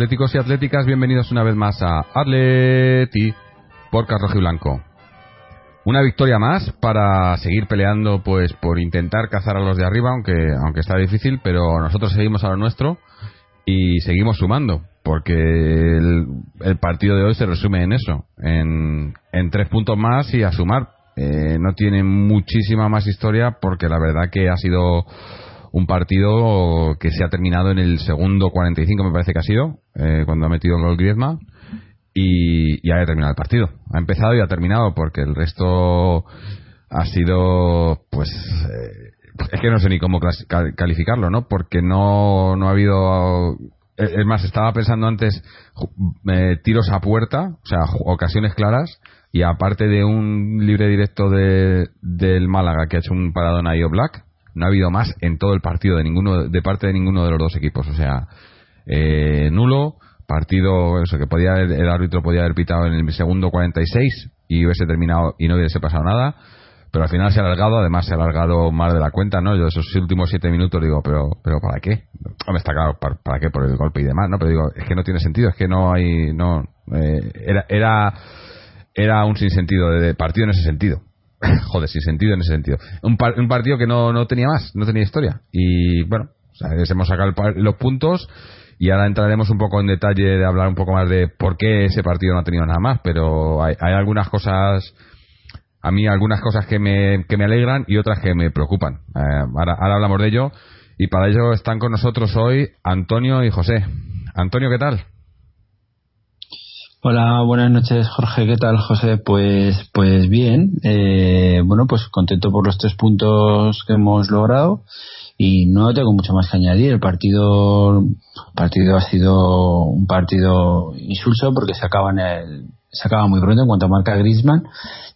atléticos y atléticas, bienvenidos una vez más a Atleti por y Blanco. Una victoria más para seguir peleando pues por intentar cazar a los de arriba, aunque, aunque está difícil, pero nosotros seguimos a lo nuestro y seguimos sumando, porque el, el partido de hoy se resume en eso, en, en tres puntos más y a sumar. Eh, no tiene muchísima más historia porque la verdad que ha sido un partido que se ha terminado en el segundo 45 me parece que ha sido eh, cuando ha metido el gol Griezmann y ya ha terminado el partido. Ha empezado y ha terminado porque el resto ha sido pues eh, es que no sé ni cómo calificarlo no porque no no ha habido es más estaba pensando antes eh, tiros a puerta o sea ocasiones claras y aparte de un libre directo de, del Málaga que ha hecho un paradón a Io Black no ha habido más en todo el partido de ninguno de parte de ninguno de los dos equipos. O sea eh, nulo partido eso que podía haber- el árbitro podía haber pitado en el segundo 46 y hubiese terminado y no hubiese pasado nada pero al final se ha alargado además se ha alargado más de la cuenta no yo esos últimos siete minutos digo pero pero para qué Hombre, está claro para, para qué por el golpe y demás no pero digo es que no tiene sentido es que no hay no eh, era era era un sinsentido de partido en ese sentido joder sin sentido en ese sentido. Un, par- un partido que no, no tenía más no tenía historia. Y bueno o sea, hemos sacado los puntos y ahora entraremos un poco en detalle de hablar un poco más de por qué ese partido no ha tenido nada más pero hay, hay algunas cosas a mí algunas cosas que me, que me alegran y otras que me preocupan. Eh, ahora, ahora hablamos de ello. Y para ello están con nosotros hoy Antonio y José. Antonio ¿qué tal? Hola, buenas noches, Jorge. ¿Qué tal, José? Pues, pues bien. Eh, bueno, pues contento por los tres puntos que hemos logrado y no tengo mucho más que añadir. El partido, partido ha sido un partido insulso porque se acaba en el, se acaba muy pronto en cuanto marca Griezmann.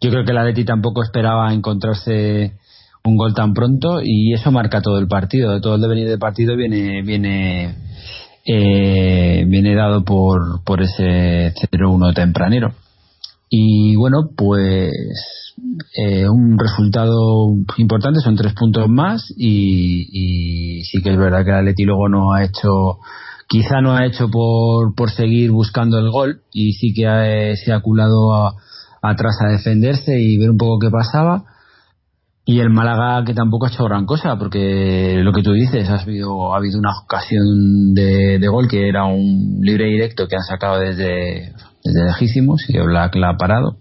Yo creo que la Leti tampoco esperaba encontrarse un gol tan pronto y eso marca todo el partido. Todo el devenir del partido viene, viene eh, viene dado por, por ese 0-1 tempranero. Y bueno, pues eh, un resultado importante, son tres puntos más y, sí que es verdad que el Atleti luego no ha hecho, quizá no ha hecho por, por seguir buscando el gol y sí que ha- se ha culado a- atrás a defenderse y ver un poco qué pasaba. Y el Málaga que tampoco ha hecho gran cosa, porque lo que tú dices, ha habido, ha habido una ocasión de, de gol que era un libre directo que han sacado desde, desde lejísimos y Black la ha parado,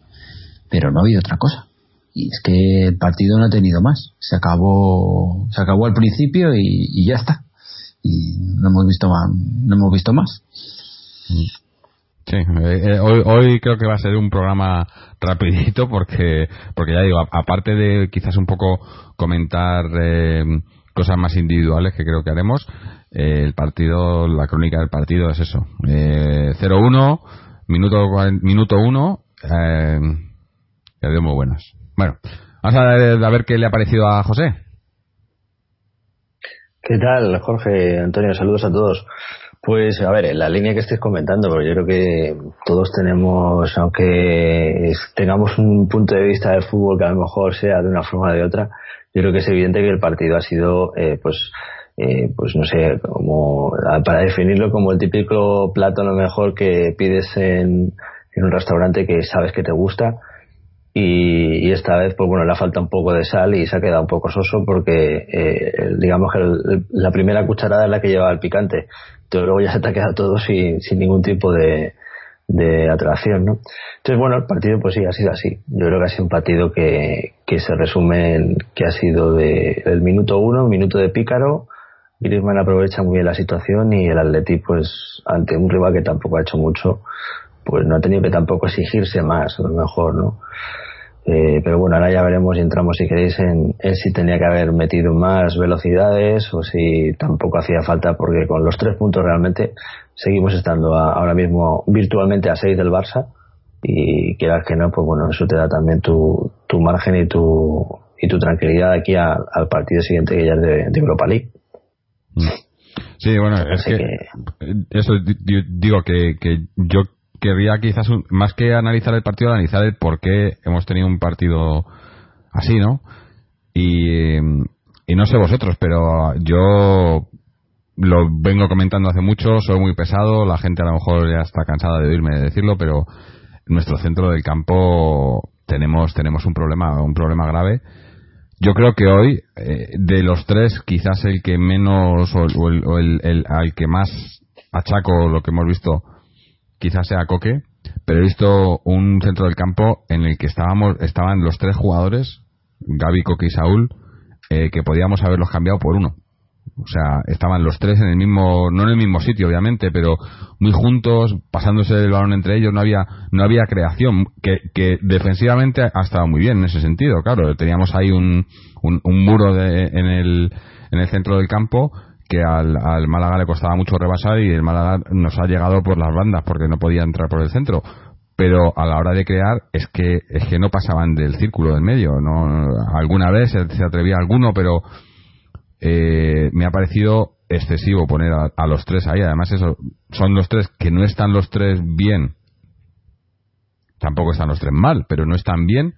pero no ha habido otra cosa. Y es que el partido no ha tenido más. Se acabó, se acabó al principio y, ya está. Y no hemos visto más, no hemos visto más. Sí, eh, eh, hoy, hoy creo que va a ser un programa rapidito porque, porque ya digo, aparte de quizás un poco comentar eh, cosas más individuales que creo que haremos, eh, el partido, la crónica del partido es eso. Eh, 0-1, minuto, cuaren- minuto 1, eh, dio muy buenas. Bueno, vamos a a ver qué le ha parecido a José. ¿Qué tal, Jorge? Antonio, saludos a todos. Pues a ver, en la línea que estés comentando, porque yo creo que todos tenemos, aunque tengamos un punto de vista del fútbol que a lo mejor sea de una forma o de otra, yo creo que es evidente que el partido ha sido, eh, pues, eh, pues no sé, como para definirlo como el típico plato a lo mejor que pides en, un restaurante que sabes que te gusta y, y esta vez pues bueno le falta un poco de sal y se ha quedado un poco soso porque eh, digamos que el- la primera cucharada es la que lleva el picante pero luego ya se te ha quedado todo sin, sin ningún tipo de, de atracción ¿no? entonces bueno el partido pues sí ha sido así. Yo creo que ha sido un partido que, que se resume en que ha sido de, del minuto uno minuto de pícaro. Griezmann aprovecha muy bien la situación y el Atleti pues ante un rival que tampoco ha hecho mucho pues no ha tenido que tampoco exigirse más a lo mejor no Eh, pero bueno, ahora ya veremos y entramos, si queréis, en, en, si tenía que haber metido más velocidades o si tampoco hacía falta, porque con los tres puntos realmente seguimos estando a, ahora mismo virtualmente a seis del Barça y quieras que no, pues bueno, eso te da también tu, tu margen y tu, y tu tranquilidad aquí a, al partido siguiente que ya es de, de Europa League. Sí, bueno, es que, eso digo que, que yo querría quizás más que analizar el partido, analizar el por qué hemos tenido un partido así, ¿no? Y, y no sé vosotros, pero yo lo vengo comentando hace mucho, soy muy pesado, la gente a lo mejor ya está cansada de oírme decirlo, pero nuestro centro del campo tenemos tenemos un problema, un problema grave. Yo creo que hoy, eh, de los tres, quizás el que menos o, el, o el, el, al que más achaco lo que hemos visto quizás sea Coque, pero he visto un centro del campo en el que estábamos, estaban los tres jugadores, Gaby, Coque y Saúl, eh, que podíamos haberlos cambiado por uno. O sea, estaban los tres en el mismo, no en el mismo sitio, obviamente, pero muy juntos, pasándose el balón entre ellos, no había, no había creación, que, que defensivamente ha estado muy bien en ese sentido, claro. Teníamos ahí un, un, un muro de, en, el, en el centro del campo que al, al, Málaga le costaba mucho rebasar y el Málaga nos ha llegado por las bandas porque no podía entrar por el centro. Pero a la hora de crear es que es que no pasaban del círculo del medio no alguna vez se, atrevía alguno pero eh, me ha parecido excesivo poner a, a, los tres ahí. Además eso son los tres que no están los tres bien. Tampoco están los tres mal pero no están bien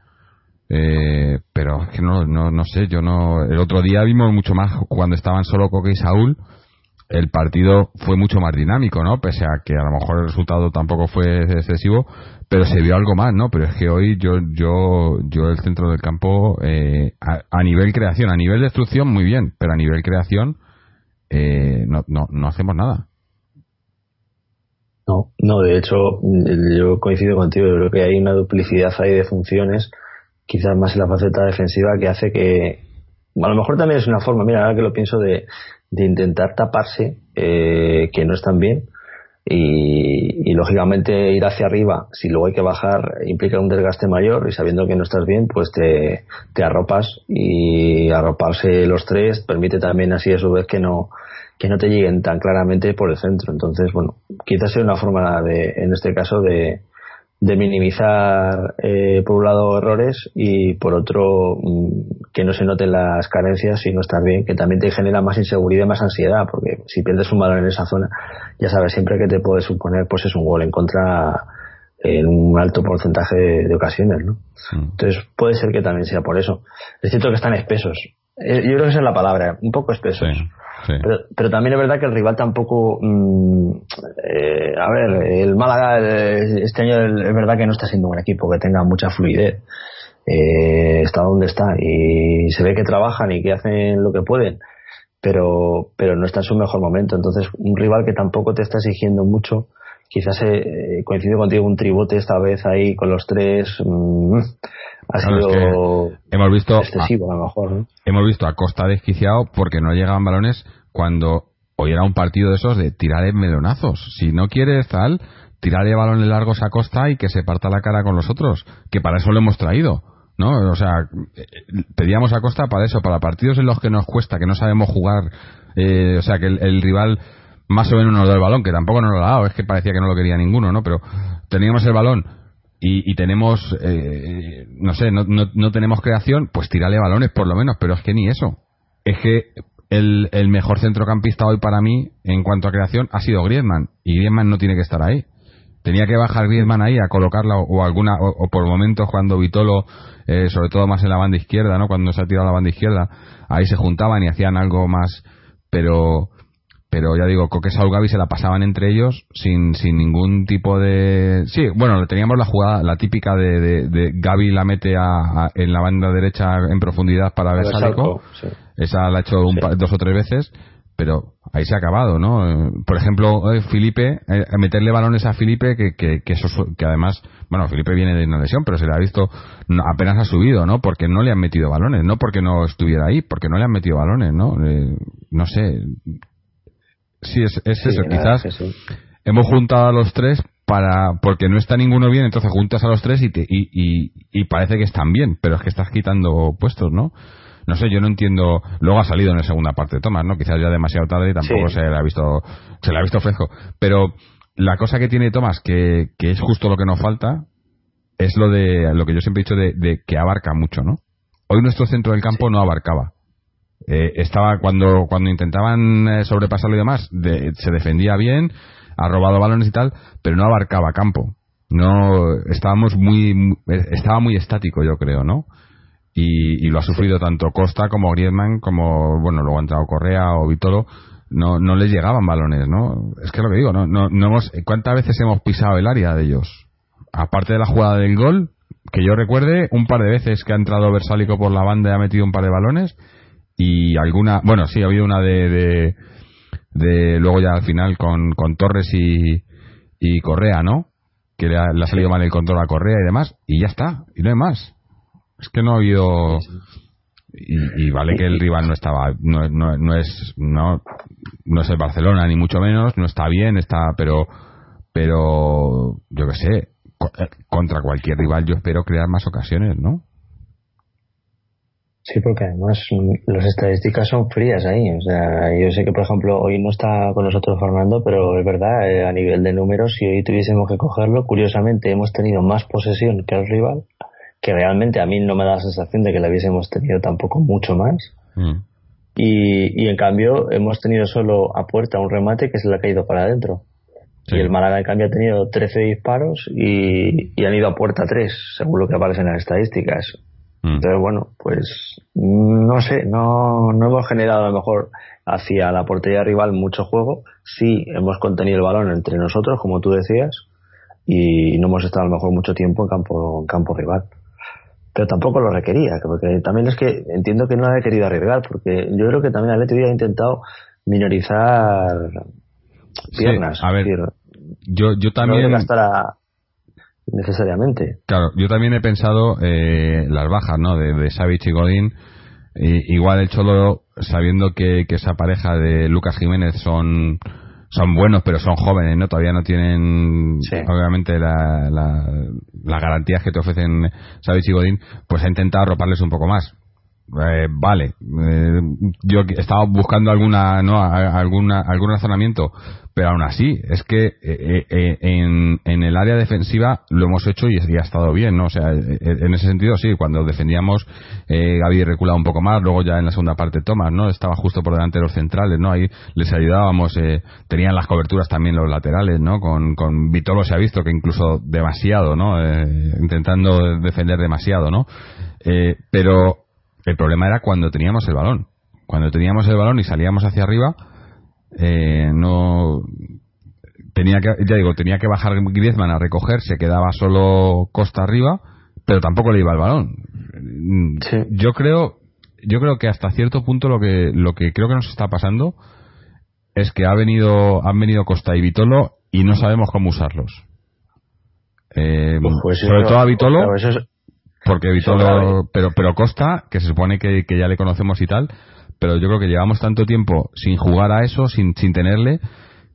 eh, pero es que no, no, no sé, yo no. El otro día vimos mucho más cuando estaban solo Coque y Saúl. El partido fue mucho más dinámico, ¿no? Pese a que a lo mejor el resultado tampoco fue excesivo, pero se vio algo más, ¿no? Pero es que hoy yo, yo, yo el centro del campo, eh, a, a, nivel creación, a nivel destrucción, muy bien, pero a nivel creación, eh, no, no, no hacemos nada. No, no, de hecho, yo coincido contigo, yo creo que hay una duplicidad ahí de funciones quizás más en la faceta defensiva que hace que a lo mejor también es una forma, mira, ahora que lo pienso de, de intentar taparse eh, que no están bien y, lógicamente ir hacia arriba, si luego hay que bajar, implica un desgaste mayor y sabiendo que no estás bien, pues te, te arropas y arroparse los tres permite también así a su vez que no que no te lleguen tan claramente por el centro. Entonces, bueno, quizás sea una forma de, en este caso, de, de minimizar eh, por un lado errores y por otro mm, que no se noten las carencias y no estar bien, que también te genera más inseguridad y más ansiedad, porque si pierdes un balón en esa zona, ya sabes siempre que te puede suponer pues es un gol en contra en un alto porcentaje de, de ocasiones, ¿no? Sí. Entonces puede ser que también sea por eso. Es cierto que están espesos. Eh, yo creo que esa es la palabra, un poco espesos. Sí. Pero, pero, también es verdad que el rival tampoco. Mmm, eh, a ver, el Málaga este año es verdad que no está siendo un equipo que tenga mucha fluidez. Eh, está donde está y se ve que trabajan y que hacen lo que pueden, pero, pero no está en su mejor momento. Entonces, un rival que tampoco te está exigiendo mucho, quizás eh, coincide contigo un tribote esta vez ahí con los tres. Mmm, ha sido es que hemos visto excesivo a, a, lo mejor ¿no? hemos visto a Costa desquiciado porque no llegaban balones cuando hoy era un partido de esos de tirar en melonazos si no quieres tal tirarle balones largos a Costa y que se parta la cara con los otros que para eso lo hemos traído no o sea pedíamos a Costa para eso para partidos en los que nos cuesta que no sabemos jugar eh, o sea que el, el rival más o menos nos da el balón que tampoco nos lo ha dado es que parecía que no lo quería ninguno no pero teníamos el balón y, y tenemos, eh, no sé, no, no, no, tenemos creación, pues tirarle balones por lo menos, pero es que ni eso. Es que el, el, mejor centrocampista hoy para mí, en cuanto a creación, ha sido Griezmann, y Griezmann no tiene que estar ahí. Tenía que bajar Griezmann ahí a colocarla, o, alguna, o, por momentos cuando Vitolo, eh, sobre todo más en la banda izquierda, ¿no? Cuando se ha tirado la banda izquierda, ahí se juntaban y hacían algo más, pero pero ya digo, Coque Saúl Gaby se la pasaban entre ellos sin, sin ningún tipo de... Sí, bueno, teníamos la jugada, la típica de, de, de Gaby la mete a, a, en la banda derecha en profundidad para ver Sálico. Sí. Esa la ha hecho un, sí. dos o tres veces, pero ahí se ha acabado, ¿no? Por ejemplo, Felipe, eh, meterle balones a Felipe, que, que, que, eso, que además, bueno, Felipe viene de una lesión, pero se le ha visto, no, apenas ha subido, ¿no? Porque no le han metido balones, no porque no estuviera ahí, porque no le han metido balones, ¿no? Eh, no sé, sí, es, es sí, eso, quizás sí. hemos juntado a los tres para porque no está ninguno bien, entonces juntas a los tres y, te, y, y, y parece que están bien, pero es que estás quitando puestos, ¿no? No sé, yo no entiendo. Luego ha salido en la segunda parte Tomás, ¿no? Quizás ya demasiado tarde y tampoco Sí. se le ha visto se le ha visto fresco. Pero la cosa que tiene Tomás, que, que es justo lo que nos falta, es lo de lo que yo siempre he dicho de, de que abarca mucho, ¿no? Hoy nuestro centro del campo no abarcaba. Eh, estaba cuando cuando intentaban eh, sobrepasarlo y demás, de- se defendía bien, ha robado balones y tal, pero no abarcaba campo. No estábamos muy eh, estaba muy estático, yo creo, ¿no? y, lo ha sufrido tanto Costa como Griezmann como bueno luego ha entrado Correa o Vitolo no no les llegaban balones no es que lo que digo no no, no hemos cuántas veces hemos pisado el área de ellos aparte de la jugada del gol que yo recuerde un par de veces que ha entrado Versálico por la banda y ha metido un par de balones y alguna bueno sí ha habido una de de, luego ya al final con, con Torres y, y Correa no que le ha, le ha salido mal el control a Correa y demás y ya está y no hay más. Es que no ha habido y, y vale que el rival no estaba no, no, no es no, no es el Barcelona ni mucho menos no está bien está pero pero yo qué sé eh, contra cualquier rival yo espero crear más ocasiones no Sí, porque además las estadísticas son frías ahí. O sea, yo sé que, por ejemplo, hoy no está con nosotros Fernando, pero es verdad, eh, a nivel de números, si hoy tuviésemos que cogerlo, curiosamente hemos tenido más posesión que el rival, que realmente a mí no me da la sensación de que la hubiésemos tenido tampoco mucho más. Mm. Y, y en cambio, hemos tenido solo a puerta un remate que se le ha caído para adentro. Sí. Y el Málaga, en cambio, ha tenido 13 disparos y, y han ido a puerta 3, según lo que aparece en las estadísticas. Mm. Entonces, bueno, pues no sé, no, no hemos generado a lo mejor hacia la portería rival mucho juego. Sí, hemos contenido el balón entre nosotros, como tú decías, y no hemos estado a lo mejor mucho tiempo en campo, en campo rival. Pero tampoco lo requería, porque también es que entiendo que no ha querido arriesgar, porque yo creo que también Atleti ha intentado minorizar piernas. Sí, a ver, yo yo no también gastar a- necesariamente. Claro, yo también he pensado eh, las bajas, ¿no? De, de Savic y Godín. I- igual el Cholo, sabiendo que, que esa pareja de Lucas Jiménez son son buenos, pero son jóvenes, ¿no? Todavía no tienen, Sí. obviamente, la, la, las garantías que te ofrecen Savic y Godín, pues ha intentado arroparles un poco más. Eh, vale, eh, yo estaba buscando alguna, ¿no? Alguna, algún razonamiento, pero aún así, es que eh, en, en el área defensiva lo hemos hecho y, ha estado bien, ¿no? O sea, en ese sentido sí, cuando defendíamos, Gaby reculaba un poco más, luego ya en la segunda parte Tomás, ¿no? Estaba justo por delante de los centrales, ¿no? Ahí les ayudábamos, tenían las coberturas también los laterales, ¿no? Con, con Vitolo se ha visto que incluso demasiado, ¿no? Intentando defender demasiado, ¿no? Pero el problema era cuando teníamos el balón. Cuando teníamos el balón y salíamos hacia arriba, eh, no tenía que, ya digo, tenía que bajar Griezmann a recoger, se quedaba solo Costa arriba, pero tampoco le iba el balón. Sí. Yo creo, yo creo que hasta cierto punto lo que lo que creo que nos está pasando es que ha venido han venido Costa y Vitolo y no sabemos cómo usarlos. Eh, Pues sobre todo a Vitolo claro, eso es- porque grave. pero, pero Costa, que se supone que, que ya le conocemos y tal, pero yo creo que llevamos tanto tiempo sin jugar a eso, sin, sin tenerle,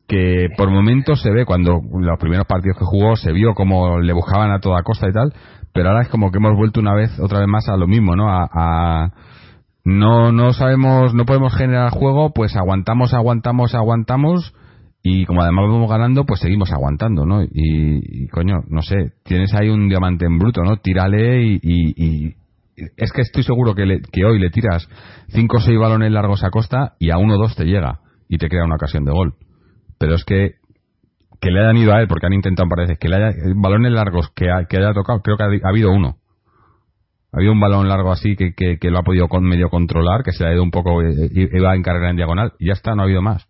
que por momentos se ve, cuando los primeros partidos que jugó, se vio como le buscaban a toda costa y tal, pero ahora es como que hemos vuelto una vez, otra vez más a lo mismo, ¿no? A, a- no, no sabemos, no podemos generar juego, pues aguantamos, aguantamos, aguantamos, y como además vamos ganando, pues seguimos aguantando, ¿no? Y, coño, no sé, tienes ahí un diamante en bruto, ¿no? Tírale y, y- es que estoy seguro que, le- que hoy le tiras cinco o seis balones largos a Costa y a uno o dos te llega y te crea una ocasión de gol. Pero es que que le hayan ido a él, porque han intentado, parece, que le haya, balones largos que, ha- que haya tocado, creo que ha, ha habido uno. Ha habido un balón largo así que, que, que lo ha podido con, medio controlar, que se le ha ido un poco, eh, eh, iba en carrera en diagonal, y ya está, no ha habido más.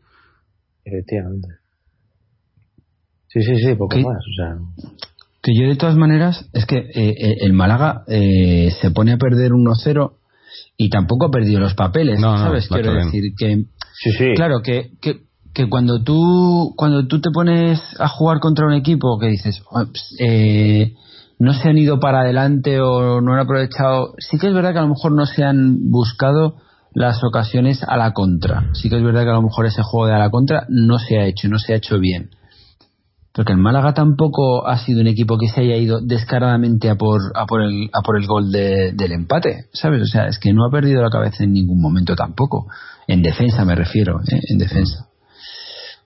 Efectivamente. Sí, sí, sí, poco ¿Qué? más. O sea, Que yo de todas maneras, es que eh, eh, el Málaga eh, se pone a perder 1-0 y tampoco ha perdido los papeles, No, no, ¿sabes? ha Quiero decir que, sí, sí. claro, que, que, que cuando tú cuando tú te pones a jugar contra un equipo que dices, "Ah, pues, eh, no se han ido para adelante o no han aprovechado, sí que es verdad que a lo mejor no se han buscado las ocasiones a la contra. Sí que es verdad que a lo mejor ese juego de a la contra no se ha hecho, no se ha hecho bien. Porque el Málaga tampoco ha sido un equipo que se haya ido descaradamente a por, a por, el, a por el gol de, del empate, ¿sabes? O sea, es que no ha perdido la cabeza en ningún momento tampoco. En defensa me refiero, ¿eh? en defensa.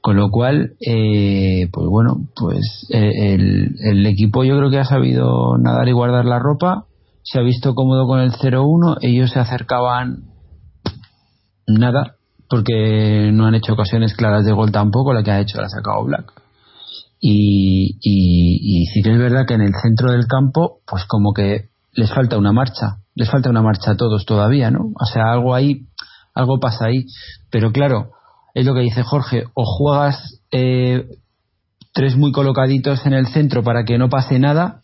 Con lo cual, eh, pues bueno, pues eh, el, el equipo yo creo que ha sabido nadar y guardar la ropa, se ha visto cómodo con el 0-1, ellos se acercaban nada, porque no han hecho ocasiones claras de gol tampoco, la que ha hecho la ha sacado Black. Y, y, sí que es verdad que en el centro del campo, pues como que les falta una marcha, les falta una marcha a todos todavía, ¿no? O sea, algo ahí, algo pasa ahí. Pero claro, es lo que dice Jorge, o juegas eh, tres muy colocaditos en el centro para que no pase nada,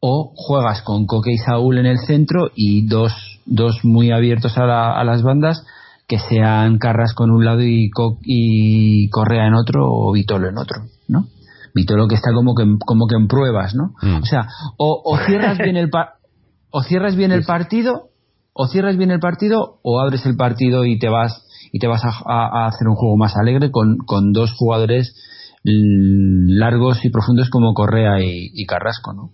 o juegas con Coque y Saúl en el centro y dos, dos muy abiertos a, la, a las bandas que sean Carrasco en un lado y, Co- y Correa en otro o Vitolo en otro, ¿no? Vitolo que está como que, en- como que en pruebas, ¿no? Mm. O sea, o, o cierras bien el o cierras bien el partido, o cierras bien el partido, o abres el partido y te vas y te vas a, a- a hacer un juego más alegre con, con dos jugadores largos y profundos como Correa y, y Carrasco, ¿no?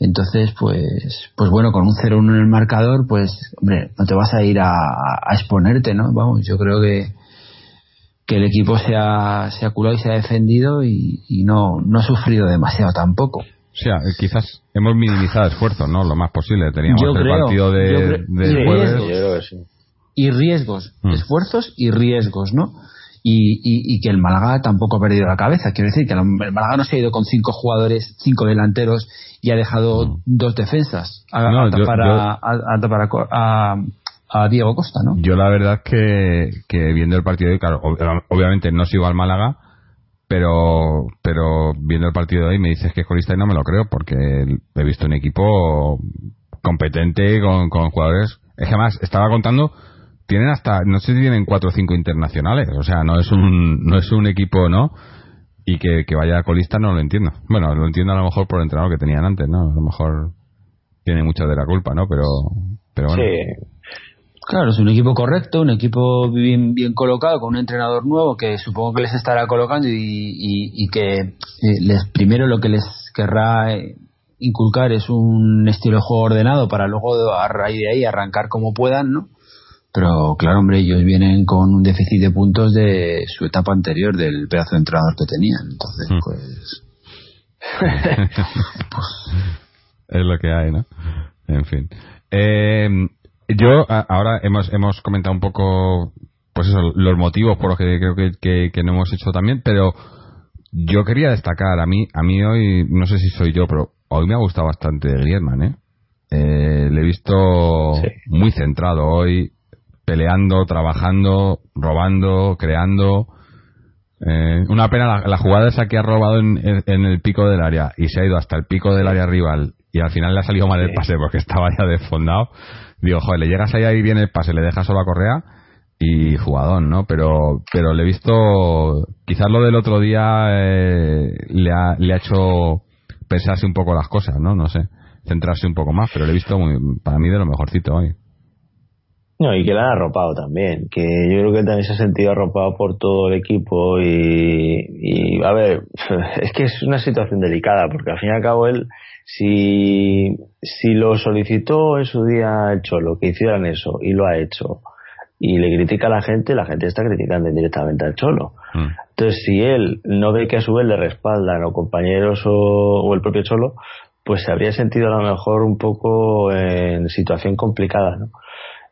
Entonces, pues, pues bueno, con un 0-1 en el marcador, pues, hombre, no te vas a ir a, a exponerte, ¿no? Vamos, yo creo que, que el equipo se ha, se ha culado y se ha defendido y, y no, no ha sufrido demasiado tampoco. O sea, eh, quizás hemos minimizado esfuerzos, ¿no? Lo más posible. Teníamos Yo el creo, partido de, y jueves. riesgos. Y riesgos, Mm. esfuerzos y riesgos, ¿no? Y, y, y que el Málaga tampoco ha perdido la cabeza. Quiero decir que el Málaga no se ha ido con cinco jugadores, cinco delanteros y ha dejado Mm. dos defensas a, No, a yo- tapar, yo- a, a- a tapar a Co- a- a Diego Costa, ¿no? Yo la verdad es que, que viendo el partido de hoy, claro, ob- obviamente no sigo al Málaga, pero pero viendo el partido de hoy me dices que es colista y no me lo creo porque he visto un equipo competente con, con jugadores. Es que además estaba contando tienen hasta no sé si tienen cuatro o cinco internacionales, o sea no es un no es un equipo no y que, que vaya colista no lo entiendo. Bueno lo entiendo a lo mejor por el entrenador que tenían antes, no a lo mejor tiene mucha de la culpa, ¿no? Pero pero bueno. Sí, Claro, es un equipo correcto, un equipo bien, bien colocado, con un entrenador nuevo que supongo que les estará colocando y, y- que eh, les primero lo que les querrá eh, inculcar es un estilo de juego ordenado para luego a raíz de ahí arrancar como puedan, ¿no? Pero claro, hombre, ellos vienen con un déficit de puntos de su etapa anterior, del pedazo de entrenador que tenían. Entonces, Mm. pues es lo que hay, ¿no? En fin. Eh, yo, a- ahora hemos, hemos comentado un poco, pues eso, los motivos por los que creo que, que, que no hemos hecho también, pero yo quería destacar, a mí, a mí hoy, no sé si soy yo, pero hoy me ha gustado bastante Griezmann, ¿eh? Eh, le he visto Sí. muy centrado hoy, peleando, trabajando, robando, creando. Eh, una pena la, la jugada esa que ha robado en, en- en el pico del área y se ha ido hasta el pico del área rival y al final le ha salido mal el pase porque estaba ya desfondado. Digo, joder, le llegas ahí ahí bien el pase, le dejas solo a Correa y jugadón, ¿no? Pero, pero le he visto, quizás lo del otro día eh, le, ha, le ha hecho pensarse un poco las cosas, ¿no? No sé, centrarse un poco más, pero le he visto muy, para mí de lo mejorcito hoy. No, y que la han arropado también, que yo creo que también se ha sentido arropado por todo el equipo y, y, a ver, es que es una situación delicada, porque al fin y al cabo él, si, si lo solicitó en su día el Cholo, que hicieran eso, y lo ha hecho, y le critica a la gente, la gente está criticando directamente al Cholo. Mm. Entonces, si él no ve que a su vez le respaldan o compañeros o, o el propio Cholo, pues se habría sentido a lo mejor un poco en situación complicada, ¿no?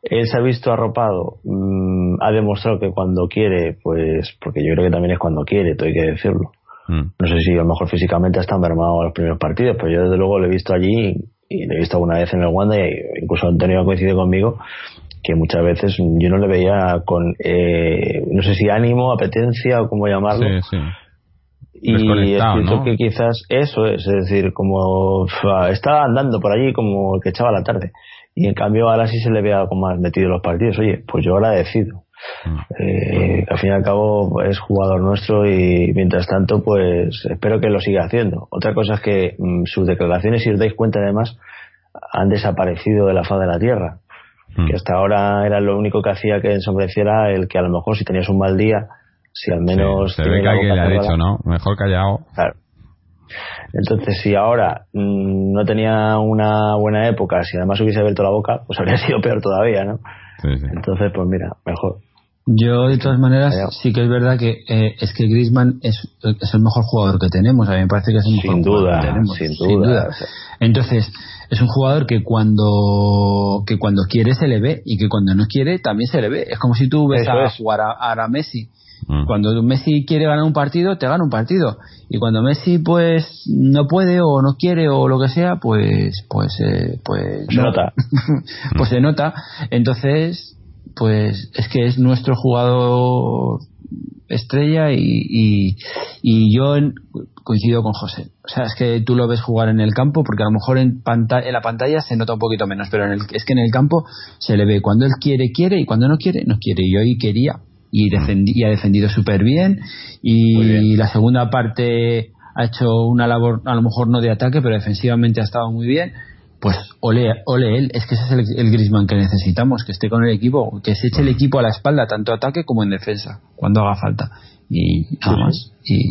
Él se ha visto arropado, mm, ha demostrado que cuando quiere, pues, porque yo creo que también es cuando quiere, todo hay que decirlo. Mm. No sé si a lo mejor físicamente está mermado a los primeros partidos, pero yo desde luego lo he visto allí y lo he visto alguna vez en el Wanda y incluso Antonio ha coincidido conmigo que muchas veces yo no le veía con, eh, no sé si ánimo, apetencia o cómo llamarlo. Sí, sí. Y es ¿no? que quizás eso es, es decir, como estaba andando por allí como el que echaba la tarde. Y en cambio ahora sí se le ve algo más metido en los partidos. Oye, pues yo ahora decido. Mm. Eh, al fin y al cabo es jugador nuestro y mientras tanto pues espero que lo siga haciendo. Otra cosa es que mm, sus declaraciones, si os dais cuenta además, han desaparecido de la faz de la tierra. Mm. Que hasta ahora era lo único que hacía que ensombreciera el que a lo mejor si tenías un mal día Si al menos. Sí, se ve que alguien le ha dicho, ¿no? Mejor callado. Claro. Entonces, si ahora mm, no tenía una buena época, si además hubiese abierto la boca, pues habría sido peor todavía, ¿no? Sí, sí. Entonces, pues mira, mejor. Yo, de todas maneras, sí que es verdad que eh, es que Griezmann es, es el mejor jugador que tenemos. A mí me parece que es el mejor Sin jugador duda, que tenemos. sin duda. O sea, Entonces, es un jugador que cuando que cuando quiere se le ve y que cuando no quiere también se le ve. Es como si tú ves Eso a es. jugar a, a Messi. Mm. Cuando Messi quiere ganar un partido, te gana un partido. Y cuando Messi pues no puede o no quiere o lo que sea, pues pues eh, pues Se no. nota. pues se nota. Entonces, pues es que es nuestro jugador estrella y, y, y yo en- coincido con José. O sea, es que tú lo ves jugar en el campo porque a lo mejor en, panta- en la pantalla se nota un poquito menos, pero en el, es que en el campo se le ve cuando él quiere, quiere y cuando no quiere, no quiere. Y hoy quería y, defendi- y ha defendido súper bien y bien. la segunda parte ha hecho una labor a lo mejor no de ataque, pero defensivamente ha estado muy bien. Pues ole, ole él, es que ese es el, el Griezmann que necesitamos, que esté con el equipo, que se eche el equipo a la espalda, tanto ataque como en defensa, cuando haga falta. Y nada más. Y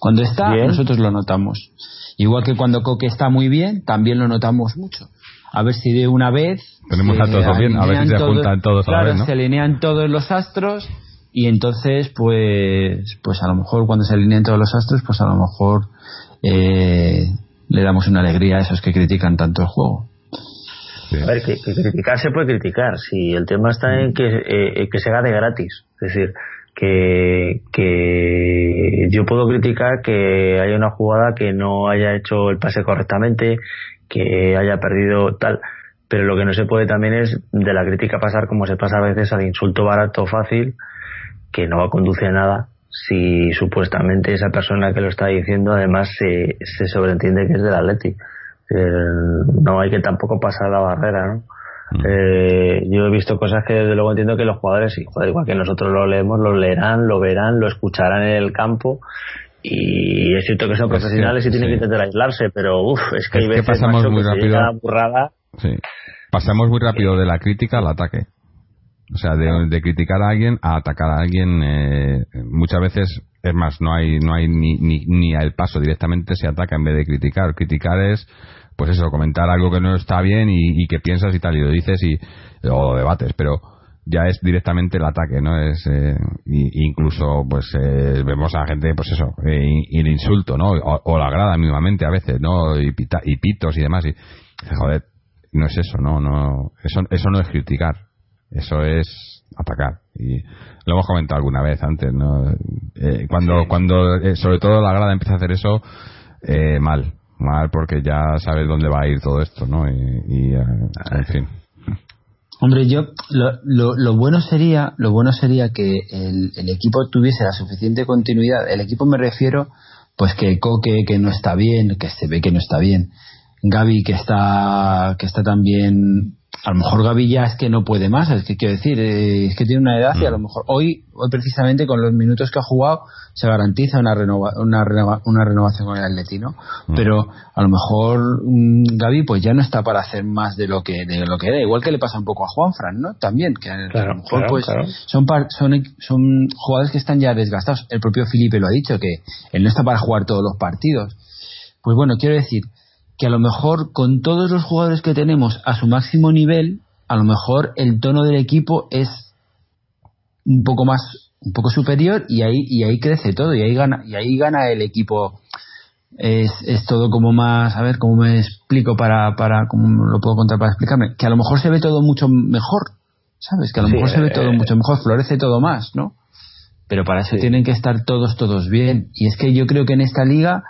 cuando está, Bien. nosotros lo notamos. Igual que cuando Coque está muy bien, también lo notamos mucho. A ver si de una vez. Tenemos se a todos bien, a ver si alinean se juntan todos a la claro, vez, ¿no? se alinean todos los astros y entonces, pues, pues a lo mejor cuando se alinean todos los astros, pues a lo mejor eh, le damos una alegría a esos que critican tanto el juego. Sí. A ver, que, que criticar se puede criticar. Si el tema está en que, eh, que se gane gratis. Es decir, que, que yo puedo criticar que haya una jugada que no haya hecho el pase correctamente, que haya perdido tal. Pero lo que no se puede también es de la crítica pasar como se pasa a veces al insulto barato fácil, que no conduce a nada si supuestamente esa persona que lo está diciendo además se, se sobreentiende que es del Atleti. Eh, no hay que tampoco pasar la barrera, ¿no? Eh, yo he visto cosas que desde luego entiendo que los jugadores, joder, igual que nosotros lo leemos, lo leerán, lo verán, lo escucharán en el campo y es cierto que son Es que, profesionales y tienen sí. que intentar aislarse, pero uff, es que Es hay que veces pasamos macho, muy que se llega a la burrada. Sí. Pasamos muy rápido de la crítica al ataque. O sea, de, de criticar a alguien a atacar a alguien, eh, muchas veces, es más, no hay, no hay ni, ni, ni al paso, directamente se ataca en vez de criticar. Criticar es, pues eso, comentar algo que no está bien y, y que piensas y tal, y lo dices y, o debates, pero ya es directamente el ataque, ¿no? Es, eh, incluso, pues, eh, vemos a gente, pues eso, eh, y, el insulto, ¿no? O, la grada mismamente a veces, ¿no? Y, pita- y pitos y demás, y, joder, no es eso, no, no, eso, eso no es criticar, eso es atacar. Y lo hemos comentado alguna vez antes, ¿no? Eh, cuando, cuando, eh, sobre todo la grada empieza a hacer eso, eh, mal, mal porque ya sabes dónde va a ir todo esto, ¿no? Y, y, eh, en fin. Hombre, yo lo, lo, lo bueno sería lo bueno sería que el, el equipo tuviese la suficiente continuidad. El equipo me refiero, pues que Coque que no está bien, que se ve que no está bien, Gaby que está que está también a lo mejor Gaby ya es que no puede más, es que quiero decir, eh, es que tiene una edad y a lo mejor hoy, hoy precisamente con los minutos que ha jugado se garantiza una, renova, una, renova- una renovación con el Atleti, ¿no? Mm. Pero a lo mejor mm, Gaby pues ya no está para hacer más de lo que de lo que era, igual que le pasa un poco a Juanfran, ¿no? También, que, que a Claro, lo mejor claro, pues claro. son, par- son son jugadores que están ya desgastados. El propio Felipe lo ha dicho, que él no está para jugar todos los partidos. Pues bueno, quiero decir que a lo mejor con todos los jugadores que tenemos a su máximo nivel, a lo mejor el tono del equipo es un poco más un poco superior y ahí y ahí crece todo y ahí gana y ahí gana el equipo. Es, es todo como más a ver cómo me explico para para cómo lo puedo contar para explicarme que a lo mejor se ve todo mucho mejor sabes que a lo Sí, mejor se ve todo eh, mucho mejor florece todo más no pero para eso Sí. tienen que estar todos todos bien. Y es que yo creo que en esta liga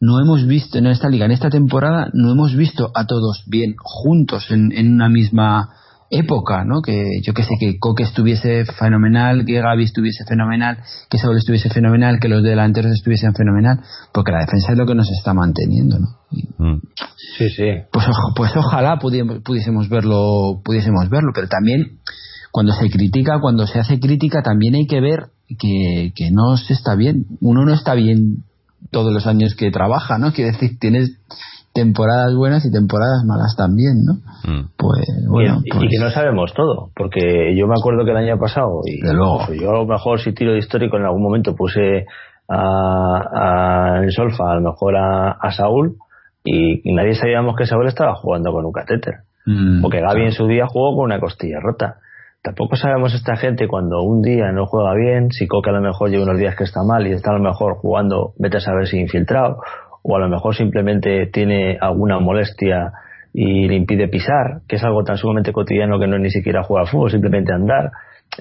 no hemos visto en esta liga en esta temporada no hemos visto a todos bien juntos en, en una misma época, ¿no? Que yo que sé, que Coque estuviese fenomenal, que Gaby estuviese fenomenal, que Saúl estuviese fenomenal, que los delanteros estuviesen fenomenal, porque la defensa es lo que nos está manteniendo, ¿no? Y, Mm. Sí, sí. pues, pues ojalá pudi- pudiésemos verlo, pudiésemos verlo, pero también cuando se critica, cuando se hace crítica, también hay que ver que, que no se está bien. Uno no está bien todos los años que trabaja, ¿no? Quiere decir, tienes, temporadas buenas y temporadas malas también, ¿no? Mm. Pues bueno, y, pues, y que no sabemos todo, porque yo me acuerdo que el año pasado, y De luego. pues, yo a lo mejor si tiro de histórico en algún momento puse a, a en Solfa, a lo mejor a, a Saúl, y, y nadie sabíamos que Saúl estaba jugando con un catéter. mm, Porque Gaby claro. en su día jugó con una costilla rota. Tampoco sabemos esta gente cuando un día no juega bien, si Coque a lo mejor lleva unos días que está mal y está a lo mejor jugando, vete a saber si infiltrado, o a lo mejor simplemente tiene alguna molestia y le impide pisar, que es algo tan sumamente cotidiano que no es ni siquiera jugar al fútbol, simplemente andar.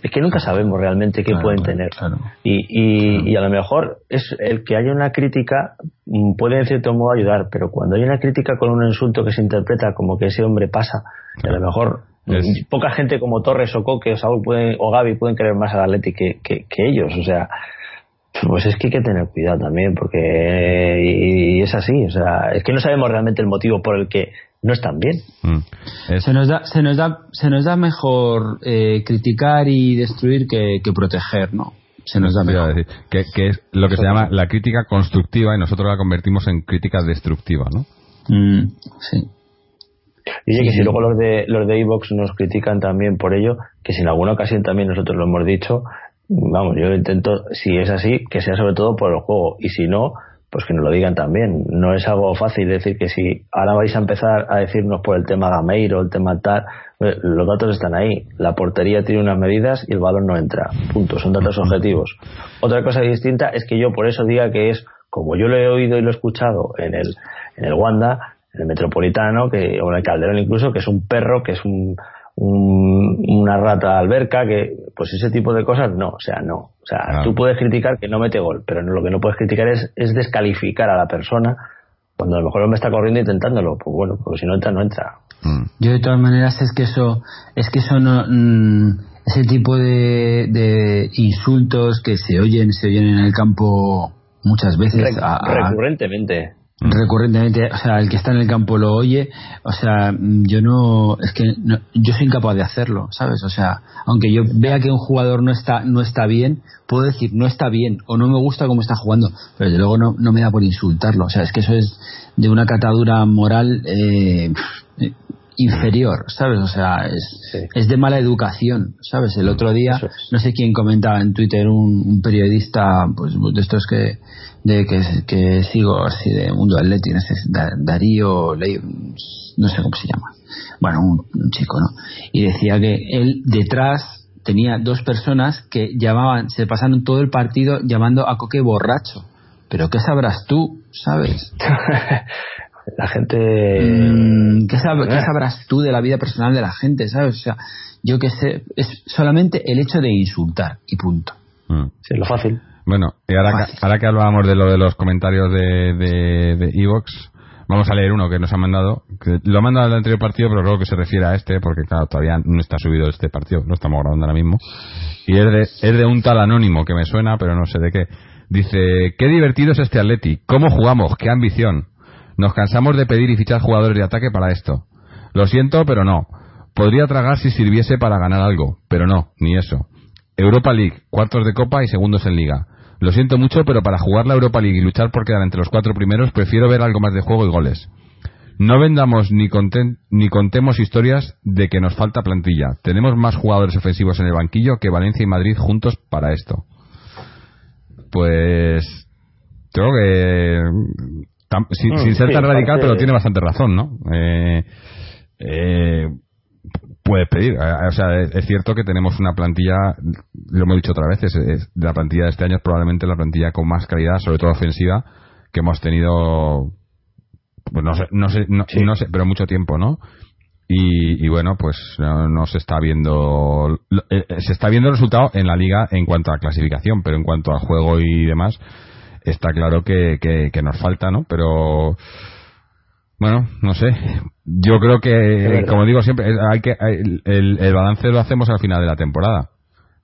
Es que nunca sabemos realmente qué Claro, pueden tener. claro. Y, y, y a lo mejor es el que haya una crítica mm, puede en cierto modo ayudar, pero cuando hay una crítica con un insulto que se interpreta como que ese hombre pasa, y a lo mejor Es- poca gente como Torres o Coque o Saúl pueden, o Gaby pueden querer más al Atleti que, que, que ellos, o sea, pues es que hay que tener cuidado también, porque y, y es así, o sea, es que no sabemos realmente el motivo por el que no están bien. Mm. Es- Se nos da, se nos da, se nos da mejor eh, criticar y destruir que, que proteger, ¿no? Se nos da mejor. decir, que, que es lo que se llama la crítica constructiva y nosotros la convertimos en crítica destructiva, ¿no? Mm, sí. Sí, que si luego los de los de Evox nos critican también por ello, que si en alguna ocasión también nosotros lo hemos dicho, vamos, yo intento, si es así, que sea sobre todo por el juego, y si no, pues que nos lo digan también. No es algo fácil decir que si ahora vais a empezar a decirnos por el tema Gameiro, el tema tal, pues, los datos están ahí. La portería tiene unas medidas y el balón no entra. Punto. Son datos objetivos. Otra cosa distinta es que yo por eso diga que es, como yo lo he oído y lo he escuchado en el, en el Wanda, el Metropolitano, que, o en el Calderón incluso, que es un perro, que es un, un- una rata alberca, que pues ese tipo de cosas no, o sea, no. O sea, Claro. tú puedes criticar que no mete gol, pero no, lo que no puedes criticar es, es descalificar a la persona cuando a lo mejor me está corriendo intentándolo. Pues bueno, pues si no entra, no entra. Mm. Yo de todas maneras es que eso, es que eso no, mm, ese tipo de, de insultos que se oyen, se oyen en el campo muchas veces Re- a- a- recurrentemente. Recurrentemente, o sea, el que está en el campo lo oye, o sea, yo no, es que no- yo soy incapaz de hacerlo, ¿sabes? O sea, aunque yo vea que un jugador no está, no está bien, puedo decir no está bien o no me gusta cómo está jugando, pero desde luego no, no me da por insultarlo, o sea, es que eso es de una catadura moral eh, inferior, ¿sabes? O sea, es, Sí. es de mala educación, ¿sabes? El otro día, no sé quién comentaba en Twitter, un, un periodista, pues de estos que, de que, que sigo así de Mundo Atleti, no sé, Da- Darío, Ley- no sé cómo se llama. Bueno, un, un chico, ¿no? Y decía que él detrás tenía dos personas que llamaban, se pasaron todo el partido llamando a Coque borracho. Pero ¿qué sabrás tú, sabes? la gente. Mm, ¿qué, sab- qué Eh. sabrás tú de la vida personal de la gente, sabes? O sea, yo que sé, es solamente el hecho de insultar y punto. Mm. Sí, lo fácil. Bueno, y ahora que, ahora que hablábamos de lo de los comentarios de, de, de Evox, vamos a leer uno que nos ha mandado, que lo ha mandado al anterior partido, pero creo que se refiere a este, porque claro, todavía no está subido este partido, lo estamos grabando ahora mismo. Y es de, es de un tal anónimo que me suena, pero no sé de qué. Dice, qué divertido es este Atleti, cómo jugamos, qué ambición. Nos cansamos de pedir y fichar jugadores de ataque para esto. Lo siento, pero no. Podría tragar si sirviese para ganar algo, pero no, ni eso. Europa League, cuartos de copa y segundos en liga. Lo siento mucho, pero para jugar la Europa League y luchar por quedar entre los cuatro primeros, prefiero ver algo más de juego y goles. No vendamos ni, conten- ni contemos historias de que nos falta plantilla. Tenemos más jugadores ofensivos en el banquillo que Valencia y Madrid juntos para esto. Pues creo que sin, Mm, sin ser sí, tan radical, pero tiene bastante razón, ¿no? Eh, eh, puedes pedir. Eh, O sea, es, cierto que tenemos una plantilla, lo hemos dicho otra vez, es, la plantilla de este año es probablemente la plantilla con más calidad, sobre todo ofensiva, que hemos tenido, pues no sé, no sé, no, Sí. no sé, pero mucho tiempo, ¿no? Y, y bueno, pues no, no se está viendo, eh, eh, se está viendo el resultado en la liga en cuanto a clasificación, pero en cuanto al juego y demás, está claro que, que, que nos falta, ¿no? Pero bueno, no sé. Yo creo que, como digo siempre, hay que el, el balance lo hacemos al final de la temporada.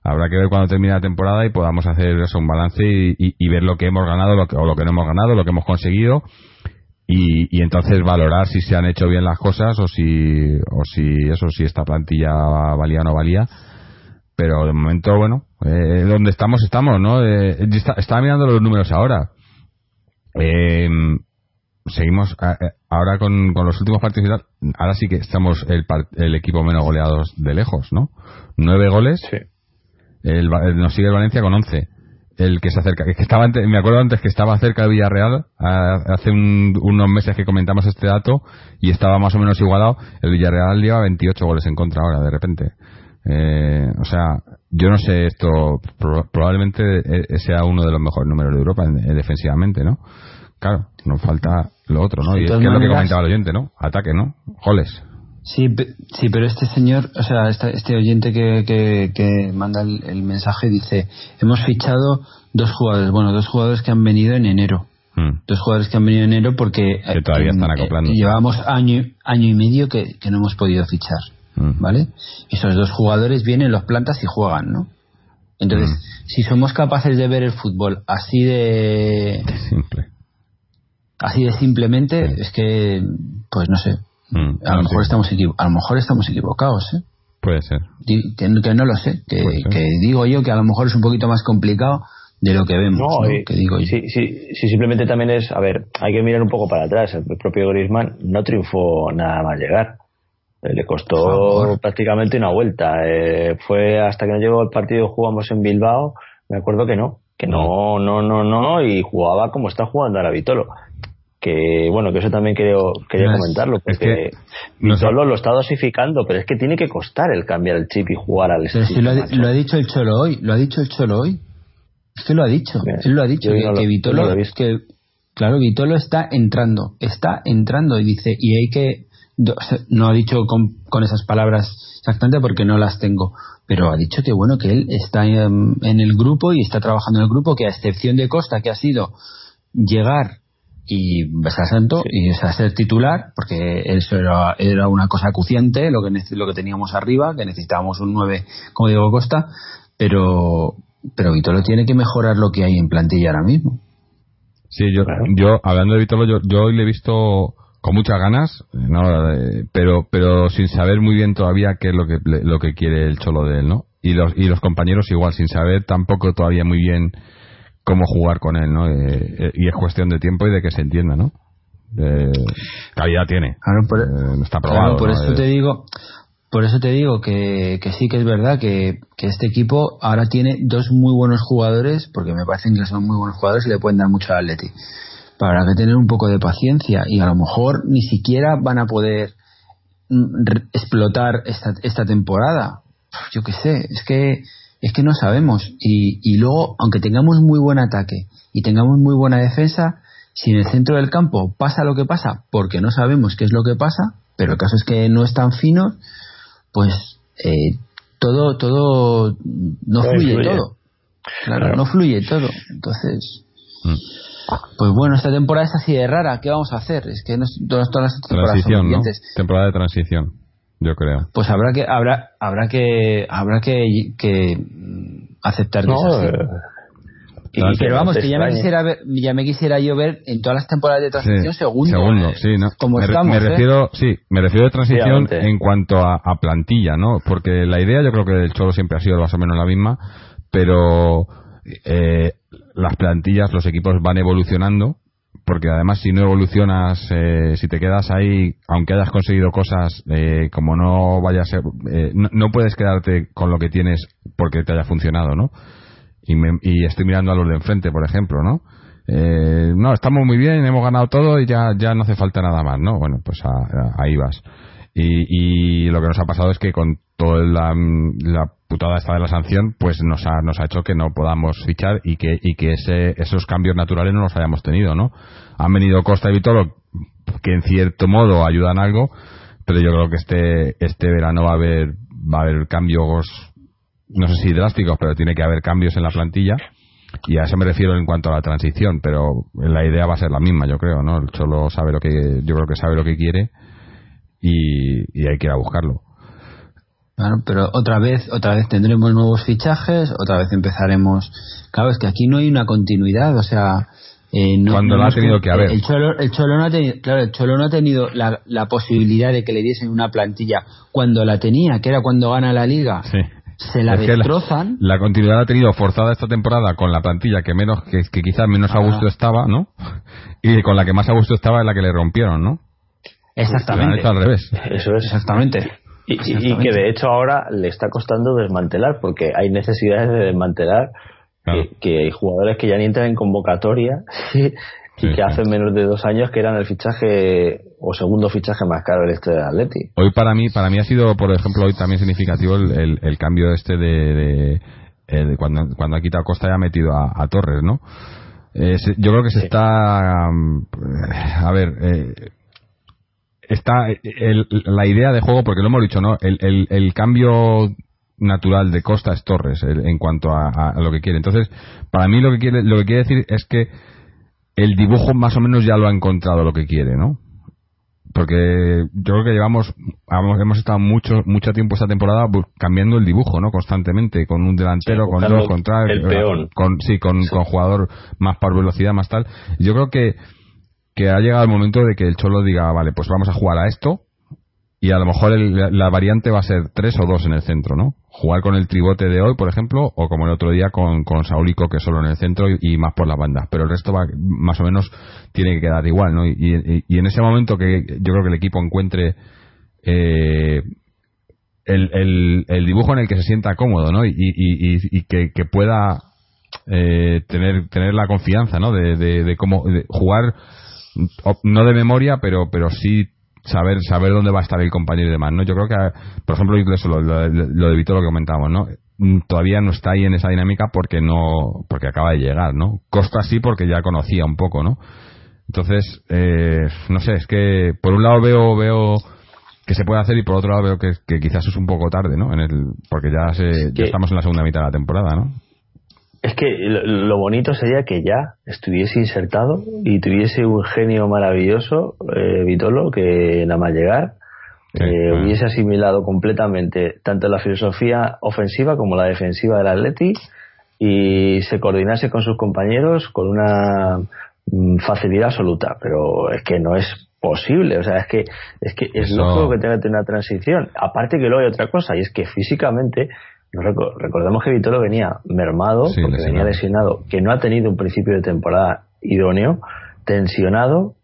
Habrá que ver cuando termine la temporada y podamos hacer eso, un balance y, y- y ver lo que hemos ganado lo que, o lo que no hemos ganado, lo que hemos conseguido y, y entonces valorar si se han hecho bien las cosas o si, o si eso, si esta plantilla valía o no valía. Pero de momento, bueno, eh, donde estamos, estamos, ¿no? Eh, está- estaba mirando los números ahora. Eh, seguimos a- a- ahora con, con los últimos partidos y tal, ahora sí que estamos el, el equipo menos goleados de lejos, ¿no? Nueve goles, Sí. el, el- nos sigue el Valencia con once. El que se acerca, que estaba antes- me acuerdo antes que estaba cerca de Villarreal, a- hace un- unos meses que comentamos este dato y estaba más o menos igualado. El Villarreal lleva 28 goles en contra ahora, de repente. Eh, o sea, yo no sé esto, pro- probablemente eh, sea uno de los mejores números de Europa en- eh, defensivamente, ¿no? Claro, nos falta lo otro, ¿no? De Y es que es lo que comentaba el oyente, ¿no? Ataque, ¿no? Goles. Sí, sí, pero este señor, o sea, este, este oyente que, que, que manda el, el mensaje dice, hemos fichado dos jugadores, bueno, dos jugadores que han venido en enero. Mm. Dos jugadores que han venido en enero porque Que todavía están acoplándose. llevamos año, año y medio que, que no hemos podido fichar, Mm. ¿vale? Esos dos jugadores vienen, los plantas y juegan, ¿no? Entonces, Mm. si somos capaces de ver el fútbol así de Simple. Así de simplemente, es que, pues no sé, Mm. a lo mejor sí. estamos a lo mejor estamos equivocados, ¿eh? Puede ser. Que, no- que no lo sé, que, que digo yo que a lo mejor es un poquito más complicado de lo que vemos, No, ¿no? y- que digo yo. sí, sí, sí, simplemente también es, a ver, hay que mirar un poco para atrás. El propio Griezmann no triunfó nada más llegar. Eh, Le costó prácticamente una vuelta. Eh, fue hasta que no llegó el partido, jugamos en Bilbao. Me acuerdo que no, que no, no, no, no, y jugaba como está jugando ahora Vitolo. Que bueno, que eso también creo, quería No es- comentarlo, porque Vitolo lo está dosificando, pero es que tiene que costar el cambiar el chip y jugar al Pero si lo ha, macho. lo ha dicho el Cholo hoy, lo ha dicho el Cholo hoy. Es que lo ha dicho, Bien, él lo ha dicho, que, no lo- que yo Vitolo, no que, claro, Vitolo está entrando, está entrando y dice, y hay que, no ha dicho con, con esas palabras exactamente porque no las tengo, pero ha dicho que bueno, que él está en, en el grupo y está trabajando en el grupo, que a excepción de Costa, que ha sido llegar y besar santo y o sea, ser titular porque eso era, era una cosa acuciante lo que lo que teníamos arriba que necesitábamos un 9 como digo Costa pero pero Vitolo tiene que mejorar lo que hay en plantilla ahora mismo Sí, yo, yo hablando de Vitolo, yo, yo hoy le he visto con muchas ganas, eh, ¿no? Eh, pero, pero sin saber muy bien todavía qué es lo que, le- lo que quiere el cholo de él, ¿no? Y los, y los compañeros igual, sin saber tampoco todavía muy bien cómo jugar con él, ¿no? Eh, eh, y es cuestión de tiempo y de que se entienda, ¿no? Eh, calidad tiene. Claro, por- Eh, está Claro, probado. por ¿no? eso te digo por eso te digo que, que sí que es verdad que, que este equipo ahora tiene dos muy buenos jugadores porque me parecen que son muy buenos jugadores y le pueden dar mucho al Atleti para que tener un poco de paciencia y a lo mejor ni siquiera van a poder mm, explotar esta, esta temporada yo qué sé es que es que no sabemos y, y luego aunque tengamos muy buen ataque y tengamos muy buena defensa si en el centro del campo pasa lo que pasa porque no sabemos qué es lo que pasa pero el caso es que no es tan fino pues eh, todo todo no fluye todo claro, Claro. no fluye todo entonces Mm. pues bueno esta temporada es así de rara qué vamos a hacer es que no, todas, todas las temporadas son Transición, ¿no? brillantes. Temporada de transición, yo creo. pues habrá que habrá habrá que habrá que, que aceptar que No, es así. eh, y pero vamos que ya me quisiera ver ya me quisiera yo ver en todas las temporadas de transición Sí, segundo segundo, eh, sí, ¿no? como me, estamos me ¿eh? refiero, sí, me refiero de transición en cuanto a, a plantilla, ¿no? Porque la idea yo creo que del Cholo siempre ha sido más o menos la misma, pero eh, las plantillas, los equipos van evolucionando, porque además si no evolucionas, eh, si te quedas ahí, aunque hayas conseguido cosas, eh, como no vaya a ser, eh, no, no puedes quedarte con lo que tienes porque te haya funcionado, ¿no? y, me- y estoy mirando a los de enfrente, por ejemplo, ¿no? Eh, no, estamos muy bien, hemos ganado todo y ya, ya no hace falta nada más, ¿no? Bueno, pues a- ahí vas. Y, y lo que nos ha pasado es que con toda la, la putada esta de la sanción, pues nos ha, nos ha hecho que no podamos fichar y que, y que ese, esos cambios naturales no los hayamos tenido, ¿no? Han venido Costa y Vitolo, que en cierto modo ayudan algo, pero yo creo que este, este verano va a haber, va a haber cambios no sé si drásticos, pero tiene que haber cambios en la plantilla. Y a eso me refiero en cuanto a la transición, pero la idea va a ser la misma, yo creo, ¿no? El Cholo sabe lo que, yo creo que sabe lo que quiere y, y hay que ir a buscarlo. Claro, pero otra vez, otra vez tendremos nuevos fichajes, otra vez empezaremos. Claro, es que aquí no hay una continuidad, o sea, eh, no, Cuando no ha tenido que haber. El Cholo, el Cholo no ha tenido, claro, el Cholo no ha tenido la, la posibilidad de que le diesen una plantilla cuando la tenía, que era cuando gana la liga. Sí. Se la Es destrozan. La continuidad ha tenido forzada esta temporada con la plantilla que menos, que, que quizás menos a Ah. gusto estaba, ¿no? y con la que más a gusto estaba es la que le rompieron, ¿no? Exactamente. al revés. Eso es. Exactamente. Y, y, que de hecho ahora le está costando desmantelar porque hay necesidades de desmantelar que, hay jugadores que ya ni entran en convocatoria y que hace menos de dos años que eran el fichaje o segundo fichaje más caro del este de Atleti. Hoy para mí para mí ha sido por ejemplo hoy también significativo el, el, cambio este de, de, cuando cuando ha quitado Costa y ha metido a, Torres, ¿no? yo creo que se está a ver eh, está la idea de juego, porque lo hemos dicho, ¿no? El, el, cambio natural de Costa es Torres en cuanto a, lo que quiere. Entonces, para mí lo que quiere, lo que quiere decir es que el dibujo más o menos ya lo ha encontrado lo que quiere, ¿no? Porque yo creo que llevamos, hemos estado mucho mucho tiempo esta temporada cambiando el dibujo, ¿no? Constantemente, con un delantero, con dos, con el peón. con sí, con, con jugador más por velocidad, más tal. Yo creo que que ha llegado el momento de que el Cholo diga, vale, pues vamos a jugar a esto y a lo mejor la variante va a ser tres o dos en el centro, ¿no? Jugar con el tribote de hoy, por ejemplo, o como el otro día con, con Saulico, que solo en el centro y, más por la banda. Pero el resto va, más o menos tiene que quedar igual, ¿no? Y, en ese momento que yo creo que el equipo encuentre eh, el, el, dibujo en el que se sienta cómodo, ¿no? Y, que, que, pueda eh, tener, tener la confianza, ¿no? De, de, cómo jugar no de memoria, pero, pero sí saber saber dónde va a estar el compañero y demás, ¿no? Yo creo que, por ejemplo, incluso lo, lo, lo de Vito lo que comentábamos, ¿no? Mm, todavía no está ahí en esa dinámica porque no porque acaba de llegar, ¿no? Costa sí porque ya conocía un poco, ¿no? Entonces, eh, no sé, es que por un lado veo veo que se puede hacer y por otro lado veo que, que quizás es un poco tarde, ¿no? En el porque ya, se, ya estamos en la segunda mitad de la temporada, ¿no? Es que lo, bonito sería que ya estuviese insertado y tuviese un genio maravilloso, eh, Vitolo, que nada más llegar eh, hubiese asimilado completamente tanto la filosofía ofensiva como la defensiva del Atleti y se coordinase con sus compañeros con una mm, facilidad absoluta. Pero es que no es posible, o sea, es que es que es lógico que tenga que tener una transición. Aparte que luego hay otra cosa y es que físicamente recordemos que Vitolo venía mermado, porque venía lesionado, que no ha tenido un principio de temporada idóneo, tensionado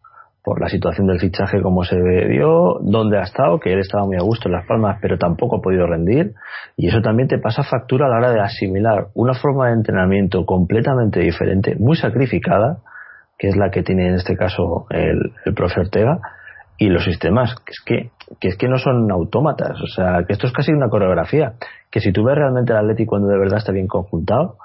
por la situación del fichaje como se vio, dónde ha estado, que él estaba muy a gusto en Las Palmas, pero tampoco ha podido rendir, y eso también te pasa factura a la hora de asimilar una forma de entrenamiento completamente diferente, muy sacrificada, que es la que tiene en este caso el, el profe Ortega, y los sistemas, que es que, que es que no son autómatas, o sea, que esto es casi una coreografía, que si tú ves realmente el Atlético cuando de verdad está bien conjuntado,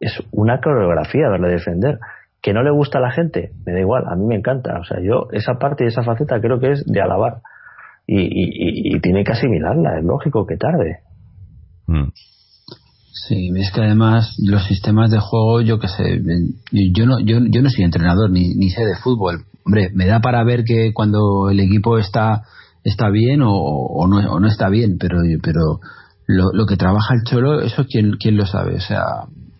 es una coreografía verle defender. Que no le gusta a la gente, me da igual, a mí me encanta, o sea, yo esa parte y esa faceta creo que es de alabar. Y, y, tiene que asimilarla, es lógico que tarde. Mm. Sí, es que además los sistemas de juego, yo que sé, yo no, yo, yo no soy entrenador ni, ni sé de fútbol, hombre, me da para ver que cuando el equipo está está bien o, o, no, o no está bien, pero pero lo, lo que trabaja el Cholo, eso quién, quién lo sabe, o sea,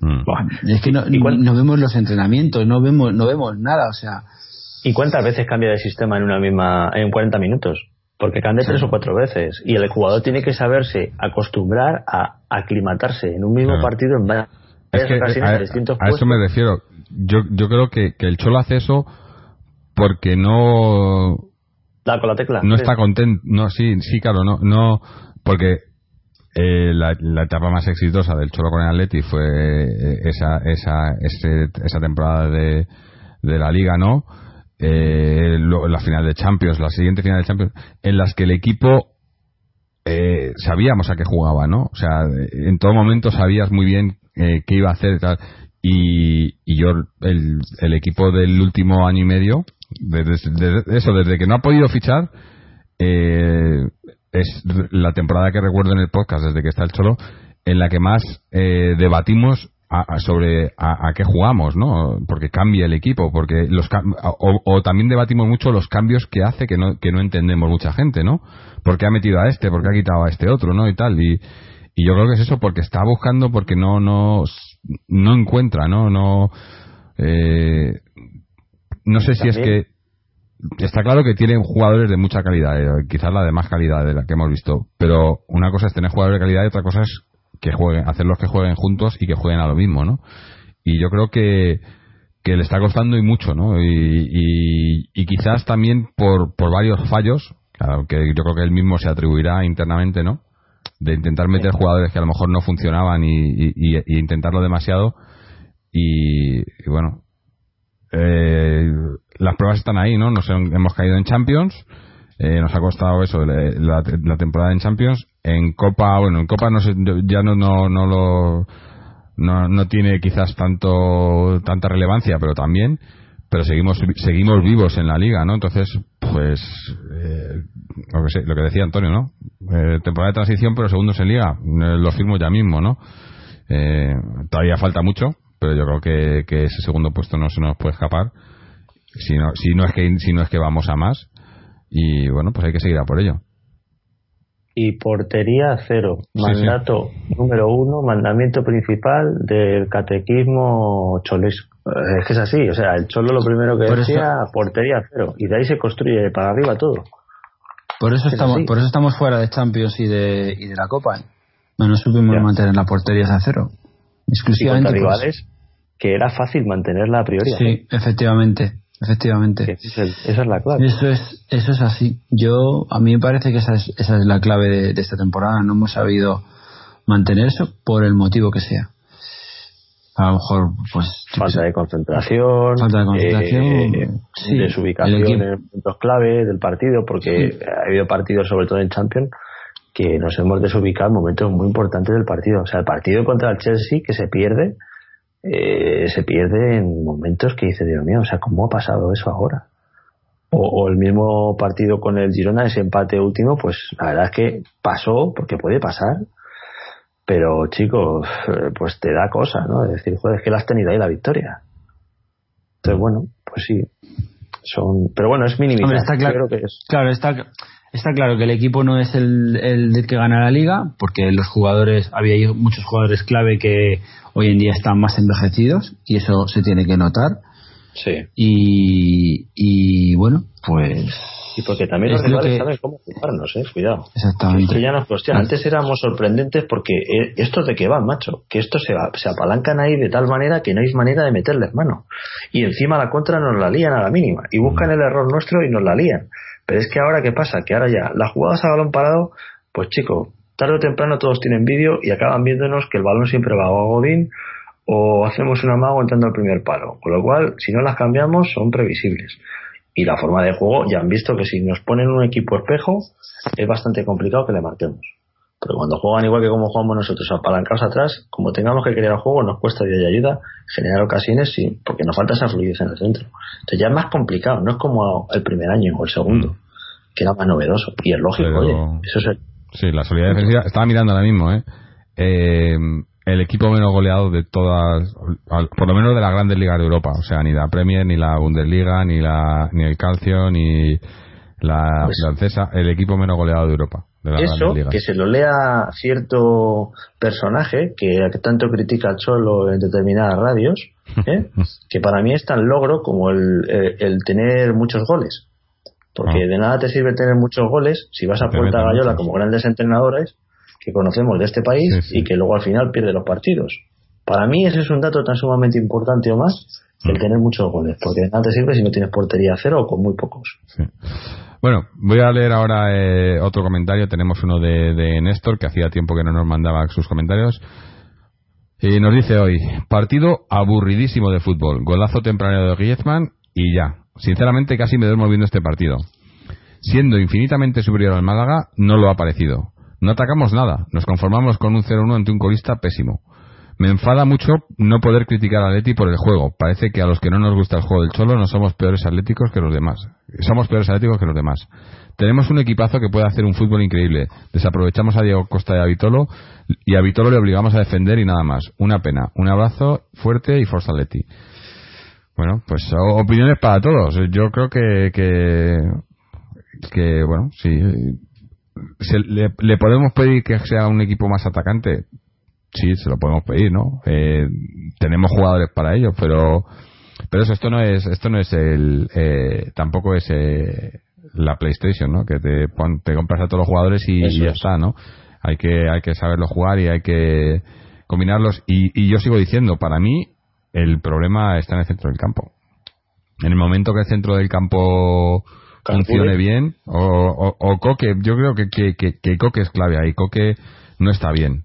mm. es que no, no, vemos los entrenamientos, no vemos no vemos nada, o sea. ¿Y cuántas veces cambia de sistema en una misma en 40 minutos? Porque cambia tres o cuatro veces y el jugador tiene que saberse acostumbrar a aclimatarse en un mismo partido en varias ocasiones a, distintos a eso me refiero. Yo, yo creo que, que el Cholo hace eso porque no da con la tecla. No está contento no sí sí claro no no porque eh, la, etapa más exitosa del Cholo con el Atleti fue eh, esa esa esa temporada de, de la liga no eh, la final de Champions la siguiente final de Champions en las que el equipo eh, sabíamos a qué jugaba no o sea en todo momento sabías muy bien eh, qué iba a hacer tal. Y, y yo el, el equipo del último año y medio desde, eso, desde que no ha podido fichar, eh, es la temporada que recuerdo en el podcast, desde que está el Cholo, en la que más eh, debatimos sobre a, qué jugamos, ¿no? Porque cambia el equipo, porque los o, también debatimos mucho los cambios que hace que no que no entendemos mucha gente, ¿no? Porque ha metido a este, porque ha quitado a este otro, ¿no? Y tal y, y yo creo que es eso porque está buscando porque no no no encuentra, ¿no? No eh, no sé si es que está claro que tienen jugadores de mucha calidad, eh, quizás la de más calidad de la que hemos visto, pero una cosa es tener jugadores de calidad y otra cosa es que jueguen, hacerlos que jueguen juntos y que jueguen a lo mismo, ¿no? Y yo creo que, que le está costando y mucho, ¿no? Y, y, y quizás también por, por varios fallos, claro, que yo creo que él mismo se atribuirá internamente, ¿no? De intentar meter jugadores que a lo mejor no funcionaban y, y, y- y intentarlo demasiado. Y, y bueno, eh, las pruebas están ahí, ¿no? Nos hem- hemos caído en Champions, eh, nos ha costado eso, la, la- la temporada en Champions. En Copa, bueno, en Copa no sé, ya no, no, no lo, no, no tiene quizás tanto, tanta relevancia, pero también, pero seguimos, seguimos vivos en la liga, ¿no? Entonces, pues, eh, lo, que sé- lo que decía Antonio, ¿no? Eh, temporada de transición, pero segundos en liga, eh, lo firmo ya mismo, ¿no? Eh, todavía falta mucho, pero yo creo que, que ese segundo puesto no se nos puede escapar. Si no, si no es que, si no es que vamos a más. Y bueno, pues hay que seguir a por ello. Y portería cero. Sí, Mandato número uno, mandamiento principal del catequismo cholesco. Es que es así, o sea, el cholo lo primero que Por decía, portería cero. Y de ahí se construye para arriba todo. Por eso Es estamos, así. por eso estamos fuera de Champions y de, y de la Copa. No nos supimos Ya. mantener la portería a cero. Y Exclusivamente. contra rivales que era fácil mantenerla a priori. Sí, efectivamente, Que efectivamente. es el- esa es la clave. Eso es, eso es así. Yo, a mí me parece que esa es, esa es la clave de, de esta temporada. No hemos sabido mantener eso por el motivo que sea. A lo mejor, pues, Falta de concentración, Falta de concentración, eh, sí, desubicación en puntos clave del partido, porque ha habido partidos, sobre todo en Champions, que nos hemos desubicado en momentos muy importantes del partido. O sea, el partido contra el Chelsea que se pierde, eh, se pierde en momentos que dice, Dios mío, o sea, ¿cómo ha pasado eso ahora? O, o el mismo partido con el Girona, ese empate último, pues la verdad es que pasó, porque puede pasar, pero chicos, eh, pues te da cosa, ¿no? Es decir, joder, es que la has tenido ahí la victoria. Entonces, bueno, pues sí, son, pero bueno, es minimizar. Hombre, está claro, creo que es, claro, está, está claro que el equipo no es el, el que gana la liga, porque los jugadores, había muchos jugadores clave que hoy en día están más envejecidos y eso se tiene que notar. sí. Y, y bueno, pues Y porque también los lo rivales que- saben cómo jugarnos, eh, cuidado. Que exactamente. ya nos cuestiona. Antes éramos sorprendentes porque eh, estos de qué van, macho. Que estos se, va- se apalancan ahí de tal manera que no hay manera de meterles mano. Y encima la contra nos la lían a la mínima. Y buscan el error nuestro y nos la lían. Pero es que ahora, ¿qué pasa? Que ahora ya, las jugadas a balón parado, pues chico, tarde o temprano todos tienen vídeo y acaban viéndonos que el balón siempre va a Godín o hacemos un amago entrando al primer palo. Con lo cual, si no las cambiamos, son previsibles. Y la forma de juego, ya han visto que si nos ponen un equipo espejo, es bastante complicado que le marquemos. Pero cuando juegan igual que como jugamos nosotros, apalancados atrás, como tengamos que crear el juego, nos cuesta día y ayuda generar ocasiones sí, porque nos falta esa fluidez en el centro. Entonces ya es más complicado, no es como el primer año o el segundo, que era más novedoso. Y es lógico, Pero- oye, eso es el- Sí, la solidez defensiva. Estaba mirando ahora mismo, ¿eh? Eh, el equipo menos goleado de todas, por lo menos de las grandes ligas de Europa. O sea, ni la Premier, ni la Bundesliga, ni la ni el Calcio, ni la Pues- francesa. El equipo menos goleado de Europa. Eso, que se lo lea cierto personaje que tanto critica al Cholo en determinadas radios, ¿eh? que para mí es tan logro como el, el- el tener muchos goles. Porque Ah. de nada te sirve tener muchos goles si vas a Te Puerta Gallola muchos. como grandes entrenadores que conocemos de este país Sí, sí. y que luego al final pierde los partidos. Para mí ese es un dato tan sumamente importante o más. El tener muchos goles, porque de nada te sirve si no tienes portería cero o con muy pocos. Sí. Bueno, voy a leer ahora eh, otro comentario. Tenemos uno de, de Néstor, que hacía tiempo que no nos mandaba sus comentarios. Y nos dice hoy, partido aburridísimo de fútbol, golazo temprano de Griezmann y ya. Sinceramente casi me duermo viendo este partido. Siendo infinitamente superior al Málaga, no lo ha parecido. No atacamos nada, nos conformamos con un 0-1 ante un colista pésimo. Me enfada mucho no poder criticar a Atleti por el juego. Parece que a los que no nos gusta el juego del Cholo no somos peores atléticos que los demás. Somos peores atléticos que los demás. Tenemos un equipazo que puede hacer un fútbol increíble. Desaprovechamos a Diego Costa y a Vitolo y a Vitolo le obligamos a defender y nada más. Una pena. Un abrazo fuerte y Forza Atleti. Bueno, pues opiniones para todos. Yo creo que que, bueno, sí. Le podemos pedir que sea un equipo más atacante? Sí, se lo podemos pedir, ¿no? Eh, tenemos jugadores para ello, pero pero eso esto no es esto no es el eh, tampoco es eh, la PlayStation, ¿no? Que te pon- te compras a todos los jugadores y, ya es. está, ¿no? Hay que hay que saberlo jugar y hay que combinarlos y, y yo sigo diciendo, para mí el problema está en el centro del campo. En el momento que el centro del campo funcione bien, o, o, o Coque, yo creo que, que, que, que Coque es clave ahí. Coque no está bien.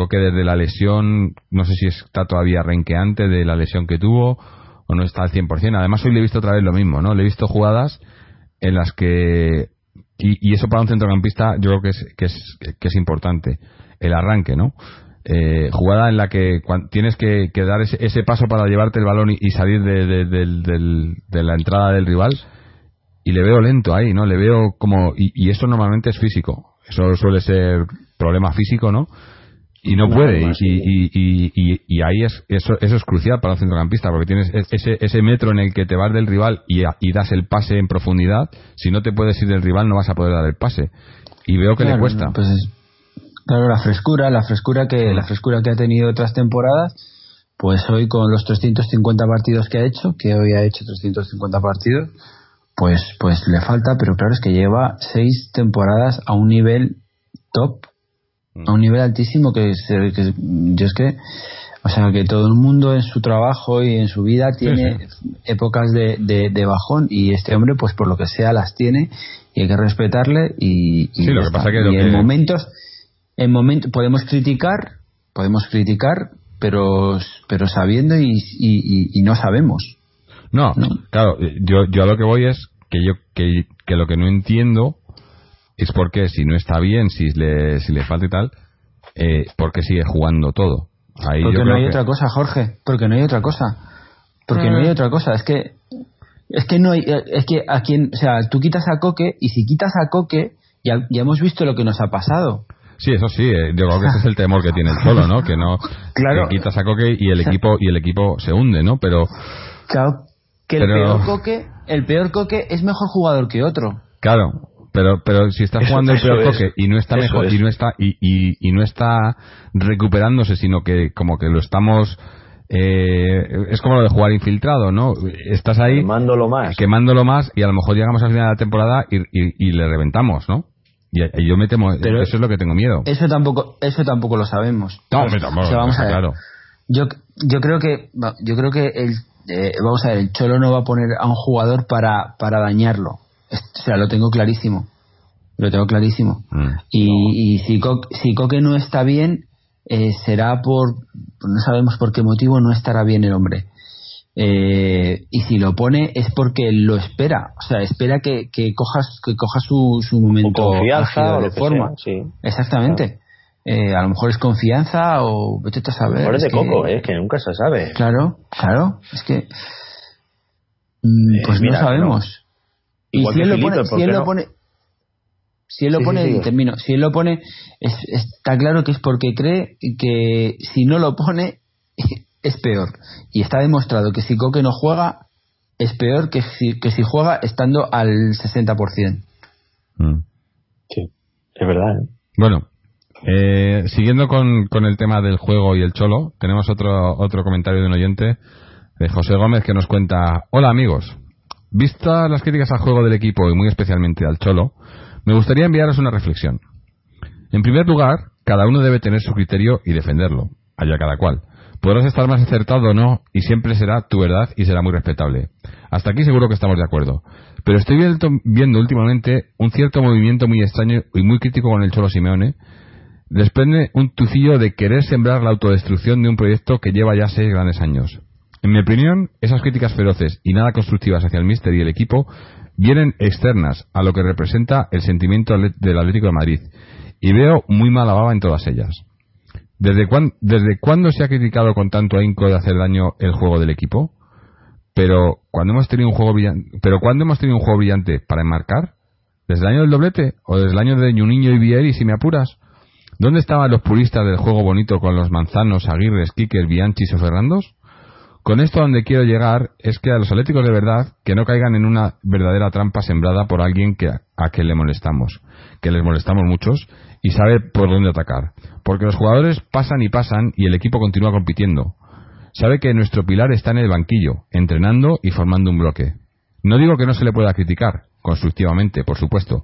Coque desde la lesión, no sé si está todavía renqueante de la lesión que tuvo o no está al 100%. Además, hoy le he visto otra vez lo mismo, ¿no? Le he visto jugadas en las que. Y, eso para un centrocampista yo creo que es, que es, que es importante. El arranque, ¿no? Eh, jugada en la que tienes que, dar ese, ese paso para llevarte el balón y, salir de la entrada del rival y le veo lento ahí, ¿no? Le veo como y, y eso normalmente es físico, eso suele ser problema físico, ¿no? Y no puede y, y, y, y- y ahí es eso eso es crucial para un centrocampista porque tienes es- ese ese metro en el que te vas del rival y, y das el pase en profundidad, si no te puedes ir del rival no vas a poder dar el pase y veo que le cuesta. pues es- claro, la frescura, la frescura que la frescura que ha tenido otras temporadas, pues hoy con los 350 partidos que ha hecho, que hoy ha hecho 350 partidos, pues pues le falta, pero claro es que lleva seis temporadas a un nivel top, a un nivel altísimo que, se- que yo es que o sea que todo el mundo en su trabajo y en su vida tiene épocas de, de- de bajón y este hombre pues por lo que sea las tiene y hay que respetarle y, y Sí, lo ya que pasa está. que lo Y en momentos en momentos podemos criticar podemos criticar pero pero sabiendo y, y- y- y no sabemos No, ¿no? claro, eh, yo, yo a lo que voy es que yo que, que lo que no entiendo es por qué si no está bien, si le, si le falta y tal, eh, por qué sigue jugando todo. Ahí porque yo no hay que- otra cosa Jorge porque no hay otra cosa porque no hay Eh. otra cosa es que es que no hay es que a quien o sea tú quitas a Coque y si quitas a Coque ya, ya hemos visto lo que nos ha pasado Sí, eso sí, eh, yo creo que ese es el temor que tiene el Cholo, ¿no? Que no Claro. que quitas a Coque y el equipo y el equipo se hunde, ¿no? Pero Claro, que el Pero- peor coque, el peor coque es mejor jugador que otro. claro, pero pero si está Eso- jugando el peor es. Coque y no está mejor es. y no está y, y, y no está recuperándose, sino que como que lo estamos eh, es como lo de jugar infiltrado, ¿no? Estás ahí Quemándolo más. quemándolo más y a lo mejor llegamos al final de la temporada y, y- y le reventamos, ¿no? Y, y yo me temo, Pero- eso es lo que tengo miedo. Eso tampoco, eso tampoco lo sabemos. No, hombre, tampoco, O sea, vamos a ver. claro. Yo, yo creo que, yo creo que el, eh, vamos a ver, el Cholo no va a poner a un jugador para, para dañarlo. Es- O sea, lo tengo clarísimo. Lo tengo clarísimo. Mm. Y, y si, Co- si Coque no está bien, eh, será por, no sabemos por qué motivo no estará bien el hombre. Eh, y si lo pone es porque lo espera, o sea, espera que, que coja, que coja su, su momento O confianza o de forma. sea, sí. Exactamente. Eh, a lo mejor es confianza o vete a saber. Mejor es de es que- coco, eh, que nunca se sabe. Claro, claro, es que mm, pues mira, no sabemos. Igual si que él lo pone, ¿por si él lo no? pone, si él lo Sí, pone, sí. termino, si él lo pone, es- está claro que es porque cree que si no lo pone es peor. Y está demostrado que si Coque no juega es peor que si, que si juega estando al 60%. Mm. Sí, es verdad. ¿eh? Bueno, eh, siguiendo con, con el tema del juego y el cholo, tenemos otro, otro comentario de un oyente, de José Gómez, que nos cuenta, hola amigos, vistas las críticas al juego del equipo y muy especialmente al cholo, me gustaría enviaros una reflexión. En primer lugar, cada uno debe tener su criterio y defenderlo, allá cada cual. Podrás estar más acertado o no, y siempre será tu verdad y será muy respetable. Hasta aquí seguro que estamos de acuerdo. Pero estoy viendo, últimamente un cierto movimiento muy extraño y muy crítico con el Cholo Simeone. Desprende un tufillo de querer sembrar la autodestrucción de un proyecto que lleva ya seis grandes años. En mi opinión, esas críticas feroces y nada constructivas hacia el míster y el equipo vienen externas a lo que representa el sentimiento del Atlético de Madrid. Y veo muy mala baba en todas ellas. ¿Desde, cuán- ¿Desde cuándo se ha criticado con tanto ahínco de hacer daño el juego del equipo? Pero cuando hemos tenido un juego brillante, pero cuando hemos tenido un juego brillante para enmarcar, desde el año del doblete o desde el año de Ñuniño y Vieri, si me apuras, ¿dónde estaban los puristas del juego bonito con los Manzanos, Aguirres, Quiques, Bianchis o Ferrandos? Con esto a donde quiero llegar es que a los atléticos de verdad que no caigan en una verdadera trampa sembrada por alguien que a que le molestamos, que les molestamos muchos y sabe por dónde atacar, porque los jugadores pasan y pasan y el equipo continúa compitiendo. Sabe que nuestro pilar está en el banquillo, entrenando y formando un bloque. No digo que no se le pueda criticar, constructivamente, por supuesto,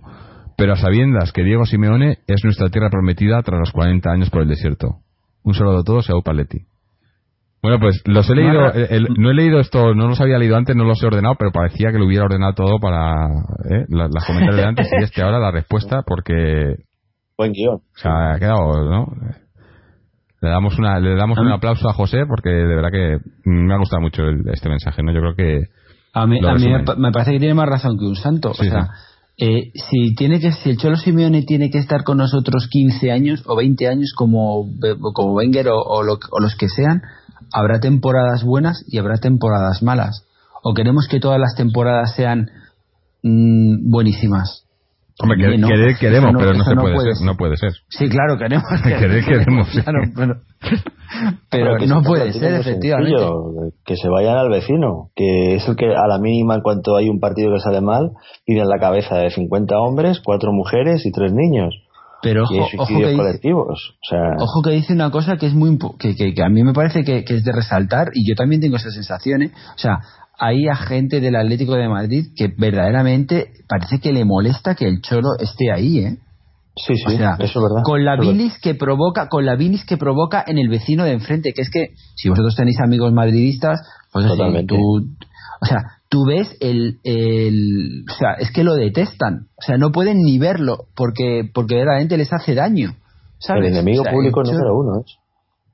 pero a sabiendas que Diego Simeone es nuestra tierra prometida tras los 40 años por el desierto. Un saludo a todos y a. Bueno, pues los he leído, el- el- no he leído esto, no los había leído antes, no los he ordenado, pero parecía que lo hubiera ordenado todo para ¿eh? la- las comentarios de antes y este ahora la respuesta porque Buen guion. o sea, ha quedado, ¿no? Le damos una, le damos un aplauso a José porque de verdad que me ha gustado mucho el- este mensaje, ¿no? Yo creo que A mí, a mí me, parece que tiene más razón que un santo. Sí, o sea, eh, si tiene que si el Cholo Simeone tiene que estar con nosotros 15 años o 20 años como, Be- como Wenger o, o lo- o los que sean, habrá temporadas buenas y habrá temporadas malas. O queremos que todas las temporadas sean mm, buenísimas. Hombre, Eso queremos, pero no se puede, ser, no puede ser. Sí, claro, queremos. Querer queremos, sí. Claro, pero, que no se puede ser, efectivamente. sencillo, Que se vayan al vecino, que es el que a la mínima, en cuanto hay un partido que sale mal, piden la cabeza de 50 hombres, 4 mujeres y 3 niños. Pero y ojo, que dice. O sea, Ojo que dice una cosa que es muy que, que, que a mí me parece que, que es de resaltar y yo también tengo esa sensación. ¿eh? O sea, hay a gente del Atlético de Madrid que verdaderamente parece que le molesta que el Cholo esté ahí, ¿eh? sí, O sí, sea, eso es verdad. con la bilis que provoca, con la bilis que provoca en el vecino de enfrente, que es que si vosotros tenéis amigos madridistas, pues Totalmente. tú, o sea, tú ves el, el, o sea, es que lo detestan, o sea, no pueden ni verlo porque, porque verdaderamente les hace daño. ¿sabes? El enemigo O sea, público el número uno es.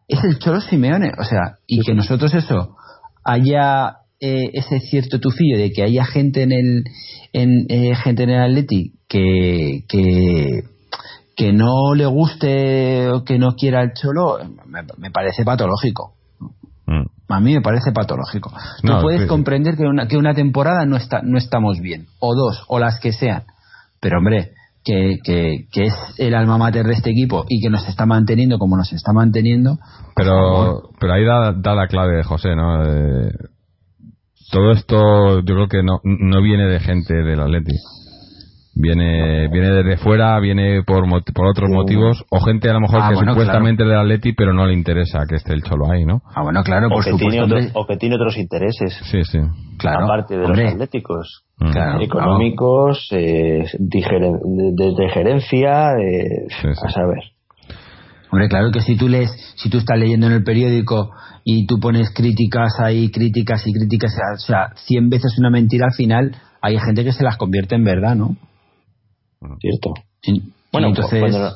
es el Cholo Simeone, o sea, y que nosotros eso haya eh, ese cierto tufillo de que haya gente en el en eh, gente en el Atleti que que que no le guste o que no quiera el Cholo me, me parece patológico. A mí me parece patológico. No, Tú puedes comprender que una, que una temporada no está no estamos bien, o dos, o las que sean. Pero hombre, que, que, que es el alma mater de este equipo y que nos está manteniendo como nos está manteniendo. Pero, pero ahí da, da la clave de José, ¿no? Eh, todo esto yo creo que no, no viene de gente del Atleti. Viene, viene desde fuera, viene por, por otros Sí. motivos, o gente a lo mejor Ah, que bueno, supuestamente es del Atleti, pero no le interesa que esté el Cholo ahí, ¿no? Ah, bueno, claro, O por que, supuesto. tiene otro- o que tiene otros intereses, Sí, sí. claro, aparte de hombre, los atléticos. Mm. Claro. económicos, eh, digeren- de, de- de gerencia, eh, Sí, sí. a saber. hombre, claro que si tú lees, si tú estás leyendo en el periódico y tú pones críticas ahí, críticas y críticas, o sea, 100 veces una mentira al final, hay gente que se las convierte en verdad, ¿no? Cierto. Y- Bueno, entonces, cuando,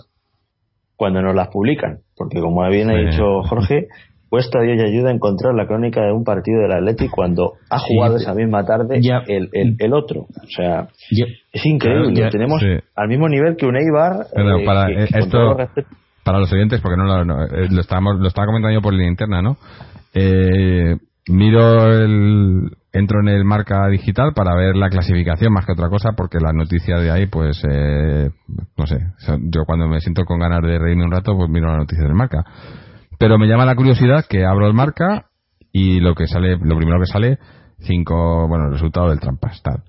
cuando nos las publican, porque como bien ha Sí. dicho Jorge, cuesta Dios y ayuda a encontrar la crónica de un partido del Atleti cuando ha jugado esa misma tarde ya. el, el, el otro. O sea, es increíble. Claro, ya- Tenemos sí. al mismo nivel que un Eibar. Pero eh, para, que- eh, esto- para los oyentes, porque no lo, no, eh, lo, estábamos, lo estaba comentando yo por línea interna, ¿no? Eh, miro el. Entro en el marca digital para ver la clasificación más que otra cosa, porque las noticias de ahí, pues, eh, no sé. Yo cuando me siento con ganas de reírme un rato, pues miro las noticias del marca. Pero me llama la curiosidad que abro el marca y lo que sale, lo primero que sale, cinco, bueno, el resultado del trampas, tal.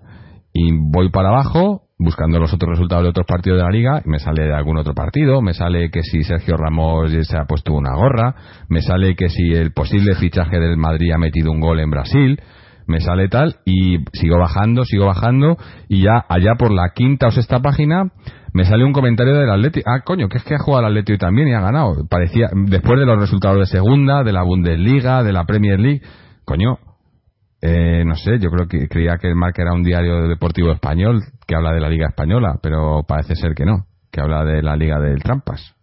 Y voy para abajo buscando los otros resultados de otros partidos de la liga me sale algún otro partido, me sale que si Sergio Ramos se ha puesto una gorra, me sale que si el posible fichaje del Madrid ha metido un gol en Brasil, me sale tal y sigo bajando, sigo bajando y ya allá por la quinta o sexta página me sale un comentario del Atleti. Ah, coño, que es que ha jugado el Atleti también y ha ganado. Parecía, después de los resultados de segunda, de la Bundesliga, de la Premier League, coño, eh, no sé, yo creo que creía que el Marca era un diario deportivo español que habla de la Liga Española, pero parece ser que no, que habla de la Liga del Trampas.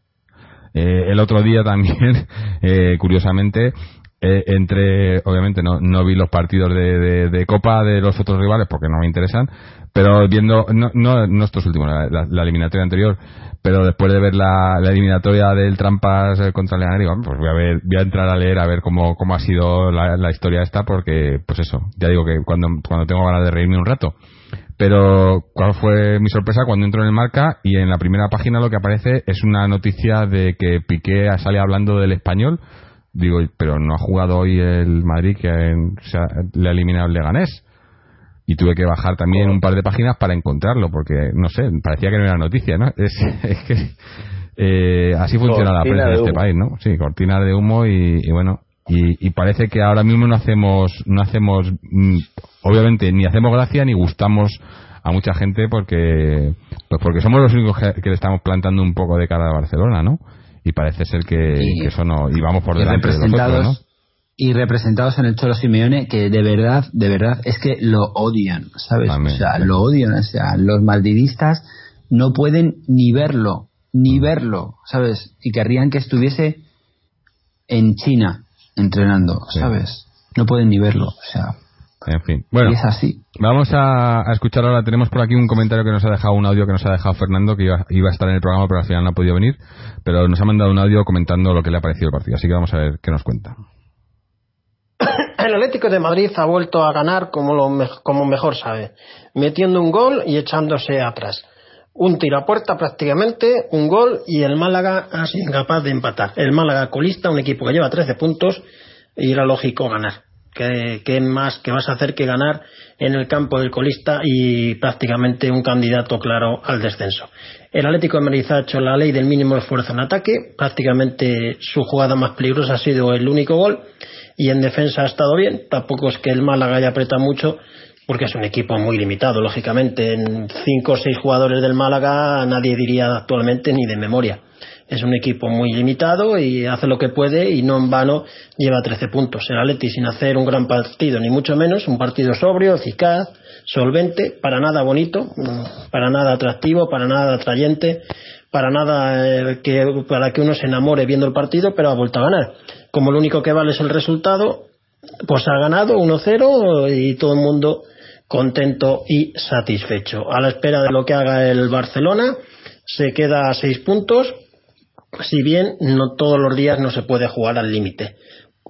Eh, el otro día también, eh, curiosamente, eh, entre, obviamente no, no vi los partidos de, de- Copa de los otros rivales porque no me interesan, pero viendo, no, no, no estos últimos, la eliminatoria anterior, pero después de ver la, la eliminatoria del Trampas eh, contra Leganés, digo, pues voy a ver, voy a entrar a leer a ver cómo, cómo ha sido la, la historia esta porque, pues eso, ya digo que cuando, cuando tengo ganas de reírme un rato. Pero, ¿cuál fue mi sorpresa cuando entro en el marca y en la primera página lo que aparece es una noticia de que Piqué sale hablando del español? Digo, pero no ha jugado hoy el Madrid que le ha eliminado el Leganés. Y tuve que bajar también un par de páginas para encontrarlo, porque, no sé, parecía que no era noticia, ¿no? Es, es que eh, así funciona la prensa de, este humo. país, ¿no? Sí, cortina de humo y, y bueno, y, y parece que ahora mismo no hacemos, no hacemos, mm, obviamente, ni hacemos gracia ni gustamos a mucha gente porque, pues porque somos los únicos que, que le estamos plantando un poco de cara a Barcelona, ¿no? Y parece ser que, que eso no, y vamos por y delante de los otros, representados ¿no? Y representados en el Cholo Simeone que de verdad, de verdad, es que lo odian, ¿sabes? O sea, lo odian, o sea, los maldidistas no pueden ni verlo, ni verlo, ¿sabes? Y querrían que estuviese en China entrenando, ¿sabes? No pueden ni verlo, o sea. En fin, bueno, y es así. vamos a, a escuchar ahora. Tenemos por aquí un comentario que nos ha dejado, un audio que nos ha dejado Fernando, que iba, iba a estar en el programa, pero al final no ha podido venir. Pero nos ha mandado un audio comentando lo que le ha parecido el partido. Así que vamos a ver qué nos cuenta. El Atlético de Madrid ha vuelto a ganar como, lo como mejor sabe, metiendo un gol y echándose atrás. Un tiro a puerta prácticamente, un gol y el Málaga ha sido incapaz de empatar. El Málaga colista, un equipo que lleva 13 puntos y era lógico ganar. ¿Qué, qué más que vas a hacer que ganar en el campo del colista y prácticamente un candidato claro al descenso? El Atlético de Madrid ha hecho la ley del mínimo esfuerzo en ataque, prácticamente su jugada más peligrosa ha sido el único gol y en defensa ha estado bien. Tampoco es que el Málaga haya apretado mucho, porque es un equipo muy limitado, lógicamente. En cinco o seis jugadores del Málaga nadie diría actualmente ni de memoria. Es un equipo muy limitado y hace lo que puede y no en vano lleva 13 puntos. El Atleti sin hacer un gran partido, ni mucho menos, un partido sobrio, eficaz, solvente, para nada bonito, para nada atractivo, para nada atrayente, para nada eh, que, para que uno se enamore viendo el partido, pero ha vuelto a ganar. Como lo único que vale es el resultado, pues ha ganado 1-0 y todo el mundo contento y satisfecho. A la espera de lo que haga el Barcelona, se queda a seis puntos, si bien no todos los días no se puede jugar al límite.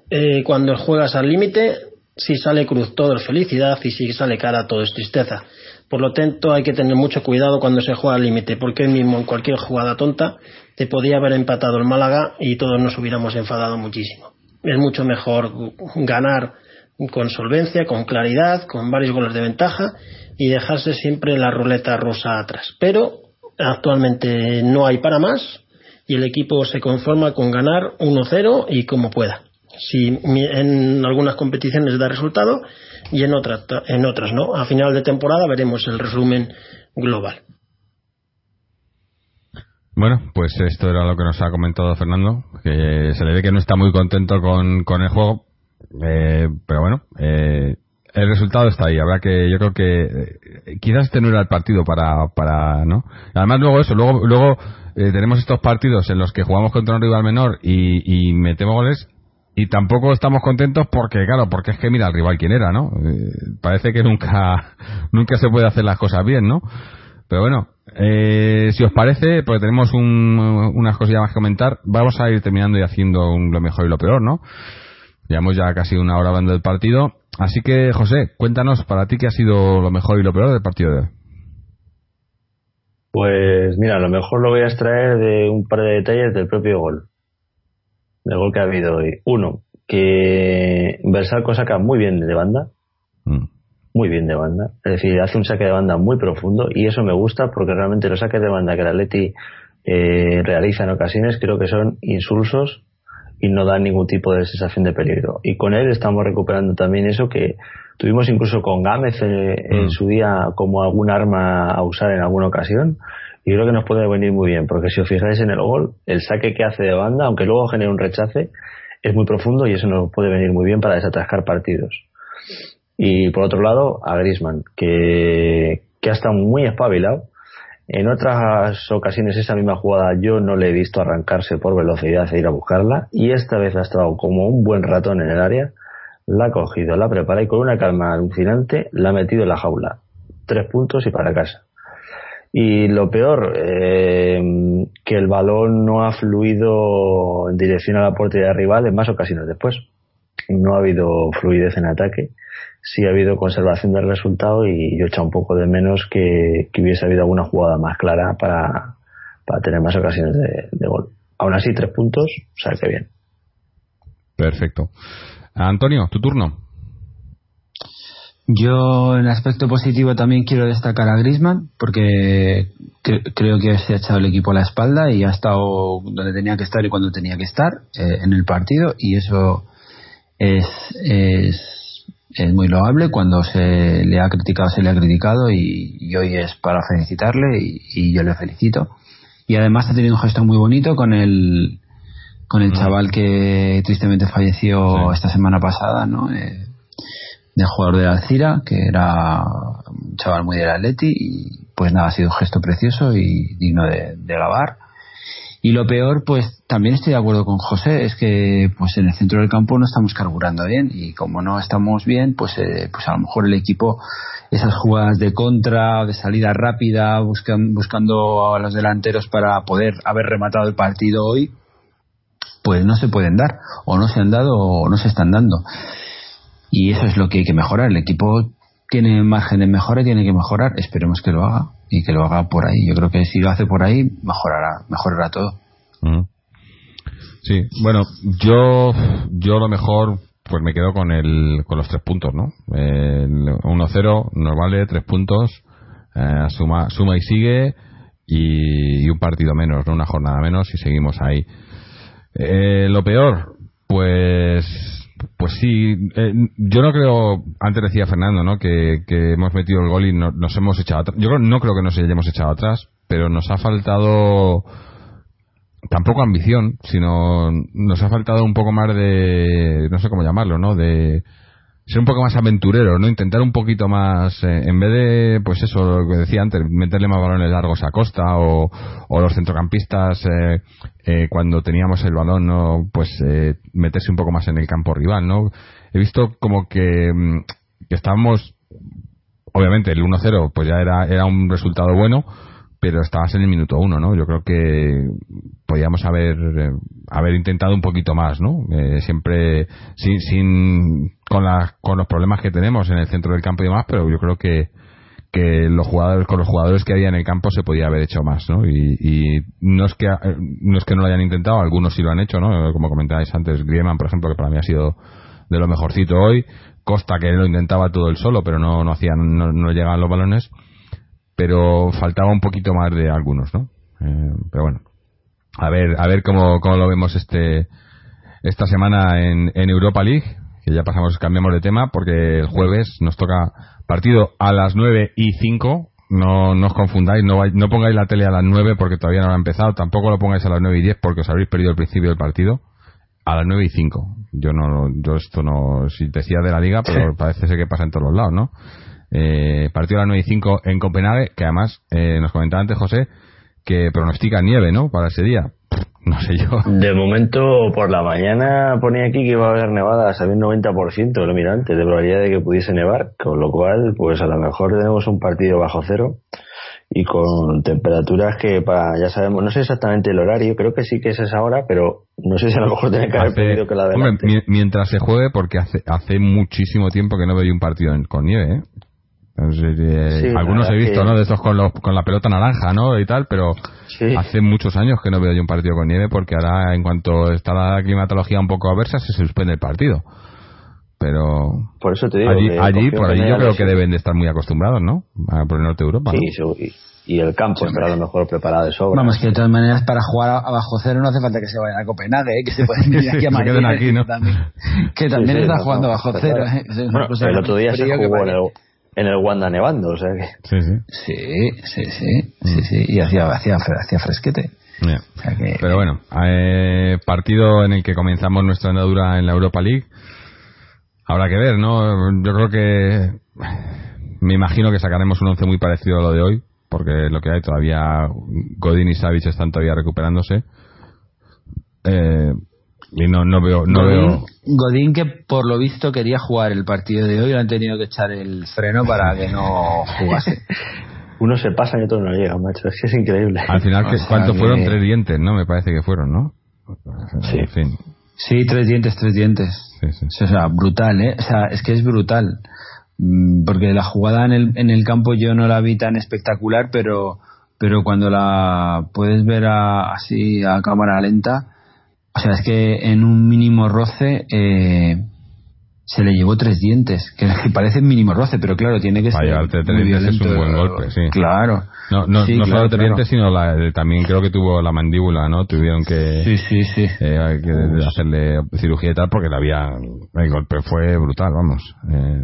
Eh, cuando juegas al límite, si sale cruz todo es felicidad y si sale cara todo es tristeza. Por lo tanto, hay que tener mucho cuidado cuando se juega al límite, porque mismo en cualquier jugada tonta te podía haber empatado el Málaga y todos nos hubiéramos enfadado muchísimo. Es mucho mejor ganar con solvencia, con claridad, con varios goles de ventaja y dejarse siempre la ruleta rusa atrás. Pero actualmente no hay para más y el equipo se conforma con ganar 1-0 y como pueda. Si en algunas competiciones da resultado y en otras no. A final de temporada veremos el resumen global. Bueno, pues esto era lo que nos ha comentado Fernando, que se le ve que no está muy contento con, con el juego, eh, pero bueno, eh, el resultado está ahí. Habrá que, yo creo que eh, quizás este no era el partido para, para, ¿no? Además luego eso, luego, luego eh, tenemos estos partidos en los que jugamos contra un rival menor y, y metemos goles y tampoco estamos contentos porque, claro, porque es que mira al rival quién era, ¿no? Eh, parece que nunca, nunca se puede hacer las cosas bien, ¿no? Pero bueno, eh, si os parece, porque tenemos un- unas cosillas más que comentar, vamos a ir terminando y haciendo un- lo mejor y lo peor, ¿no? Llevamos ya casi una hora hablando del partido. Así que, José, cuéntanos para ti qué ha sido lo mejor y lo peor del partido de hoy. Pues mira, a lo mejor lo voy a extraer de un par de detalles del propio gol. Del gol que ha habido hoy. Uno, que Bersalco saca muy bien de banda. Mm. Muy bien de banda. Es decir, hace un saque de banda muy profundo y eso me gusta porque realmente los saques de banda que el Atleti eh, realiza en ocasiones creo que son insulsos y no dan ningún tipo de sensación de peligro. Y con él estamos recuperando también eso que tuvimos incluso con Gámez eh, en Mm. su día como algún arma a usar en alguna ocasión. Y creo que nos puede venir muy bien, porque si os fijáis en el gol, el saque que hace de banda, aunque luego genere un rechace, es muy profundo y eso nos puede venir muy bien para desatascar partidos. Y por otro lado, a Grisman, que, que ha estado muy espabilado. En otras ocasiones esa misma jugada yo no le he visto arrancarse por velocidad e ir a buscarla y esta vez ha estado como un buen ratón en el área, la ha cogido, la prepara y con una calma alucinante la ha metido en la jaula. Tres puntos y para casa. Y lo peor, eh, que el balón no ha fluido en dirección a la portería rival en más ocasiones después. No ha habido fluidez en ataque, sí ha habido conservación del resultado y yo he echado un poco de menos que, que hubiese habido alguna jugada más clara para, para tener más ocasiones de, de gol. Aún así, tres puntos, o sea que bien. Perfecto. Antonio, tu turno. Yo en aspecto positivo también quiero destacar a Grisman porque cre- creo que se ha echado el equipo a la espalda y ha estado donde tenía que estar y cuando tenía que estar eh, en el partido y eso es, es, es muy loable cuando se le ha criticado se le ha criticado y, y hoy es para felicitarle y, y yo le felicito y además ha tenido un gesto muy bonito con el con el chaval que tristemente falleció esta semana pasada, ¿no? Eh, del jugador de Alcira, que era un chaval muy del Atleti y pues nada, ha sido un gesto precioso y digno de, de grabar. Y lo peor, pues también estoy de acuerdo con José, es que pues en el centro del campo no estamos carburando bien y como no estamos bien, pues, eh, pues a lo mejor el equipo, esas jugadas de contra, de salida rápida, buscan, buscando a los delanteros para poder haber rematado el partido hoy, pues no se pueden dar, o no se han dado, o no se están dando. Y eso es lo que hay que mejorar. El equipo tiene margen de mejora y tiene que mejorar. Esperemos que lo haga y que lo haga por ahí. Yo creo que si lo hace por ahí, mejorará, mejorará todo. Mm. Sí, bueno, yo, yo lo mejor, pues me quedo con el, con los tres puntos, ¿no? El 1-0 nos vale tres puntos, eh, suma, suma y sigue y, y un partido menos, ¿no? Una jornada menos y seguimos ahí. Eh, lo peor, pues pues sí, eh, yo no creo, antes decía Fernando, ¿no? Que, hemos metido el gol y no- nos hemos echado atrás. Yo no creo que nos hayamos echado atrás, pero nos ha faltado tampoco ambición, sino nos ha faltado un poco más de, no sé cómo llamarlo, ¿no? De ser un poco más aventurero, ¿no? Intentar un poquito más, eh, en vez de, pues eso, lo que decía antes, meterle más balones largos a Costa o, los centrocampistas, eh, eh, cuando teníamos el balón, ¿no? Pues eh, meterse un poco más en el campo rival, ¿no? He visto como que, mm, que estábamos, obviamente el 1-0 pues ya era, era un resultado bueno, pero estabas en el minuto uno, ¿no? Yo creo que podíamos haber eh, haber intentado un poquito más, ¿no? Eh, siempre sin, sin con las con los problemas que tenemos en el centro del campo y demás, pero yo creo que que los jugadores con los jugadores que había en el campo se podía haber hecho más, ¿no? Y, y no es que no es que no lo hayan intentado, algunos sí lo han hecho, ¿no? Como comentabais antes, Griezmann, por ejemplo, que para mí ha sido de lo mejorcito hoy, Costa que lo intentaba todo él solo, pero no no hacían no, no llegaban los balones pero faltaba un poquito más de algunos, ¿no? Eh, pero bueno, a ver, a ver cómo, cómo lo vemos este esta semana en, en Europa League, que ya pasamos, cambiamos de tema, porque el jueves nos toca partido a las 9 y 5. No, no os confundáis, no, no pongáis la tele a las 9 porque todavía no ha empezado, tampoco lo pongáis a las 9 y 10 porque os habréis perdido el principio del partido. A las 9 y 5. Yo no, yo esto no, si decía de la liga, pero parece ser que pasa en todos los lados, ¿no? Eh, partido a las 9 y 5 en Copenhague, que además eh, nos comentaba antes José que pronostica nieve, ¿no? Para ese día. No sé yo. De momento, por la mañana ponía aquí que iba a haber nevadas, había un 90%, lo mira antes, de probabilidad de que pudiese nevar, con lo cual, pues a lo mejor tenemos un partido bajo cero y con temperaturas que para, ya sabemos, no sé exactamente el horario, creo que sí que es esa hora, pero no sé si a lo mejor tiene que haber pedido que la adelante. mi- mientras se juegue, porque hace, hace muchísimo tiempo que no veo un partido en- con nieve, ¿eh? Eh, Sí, algunos he visto, que- ¿no? De estos con, los- con la pelota naranja, ¿no? Y tal, pero Sí. hace muchos años que no veo yo un partido con nieve porque ahora, en cuanto está la climatología un poco aversa, se suspende el partido. Pero Por eso te digo. allí, que allí por allí yo creo que deben de estar muy acostumbrados, ¿no? A- Por el norte de Europa. Sí, y, y el campo estará a lo mejor preparado de sobra. Vamos, que de todas maneras para jugar a, a bajo cero no hace falta que se vayan a Copenhague, ¿eh? que se pueden venir aquí a Se Madrid. queden aquí, ¿no? Que también, que también Sí, sí, está no, jugando no, bajo cero. ¿eh? Bueno, el otro día se que jugó en el, en el Wanda nevando, o sea que... Sí, sí. Sí, sí, sí, sí, sí, y hacía, hacía, hacía fresquete. Ya. O sea que- Pero bueno, eh, partido en el que comenzamos nuestra andadura en la Europa League. Habrá que ver, ¿no? Yo creo que. Me imagino que sacaremos un once muy parecido a lo de hoy, porque lo que hay todavía. Godín y Savic están todavía recuperándose. Eh, y no, no veo. No Godín, veo Godín que por lo visto quería jugar el partido de hoy, le han tenido que echar el freno para que no jugase. Uno se pasa y otro no llega, macho. Es que es increíble. al final, O que, sea ¿cuántos que- fueron? Tres dientes, ¿no? Me parece que fueron, ¿no? Sí. En fin. Sí, tres dientes, tres dientes. Sí, sí. O sea, brutal, ¿eh? O sea, es que es brutal. Mm, Porque la jugada en el, en el campo yo no la vi tan espectacular, pero, pero cuando la puedes ver a- así a cámara lenta, o sea, es que en un mínimo roce eh, se le llevó tres dientes, que parece mínimo roce, pero claro, tiene que Para ser. llevarte tres muy dientes es un buen golpe, sí. Claro. No, no, Sí, no claro, solo tres claro. dientes, sino la- eh, también creo que tuvo la mandíbula, ¿no? Tuvieron que. Sí, sí, sí. eh, que hacerle cirugía y tal porque la había el golpe fue brutal vamos eh,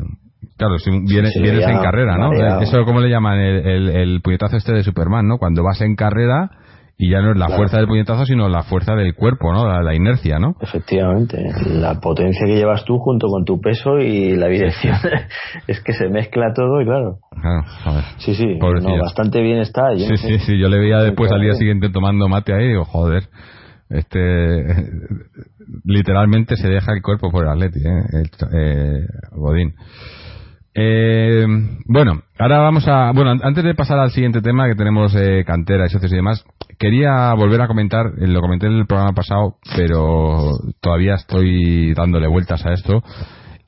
claro si viene, Sí, vienes en carrera no mareado. eso como le llaman el, el, el puñetazo este de Superman no cuando vas en carrera Y ya no es la Claro. fuerza del puñetazo, sino la fuerza del cuerpo, ¿no? La, la inercia, ¿no? Efectivamente, la potencia que llevas tú junto con tu peso y la dirección es que se mezcla todo y claro. Claro. Sí, sí, no, bastante bien está. yo Sí, no sí, sé. sí, yo le veía después al día siguiente tomando mate ahí y digo, joder, este literalmente se deja el cuerpo por el Atleti, ¿eh? El eh, Godín. Eh, bueno, ahora vamos a. Bueno, an- antes de pasar al siguiente tema que tenemos eh, cantera y socios y demás, quería volver a comentar, eh, lo comenté en el programa pasado, pero todavía estoy dándole vueltas a esto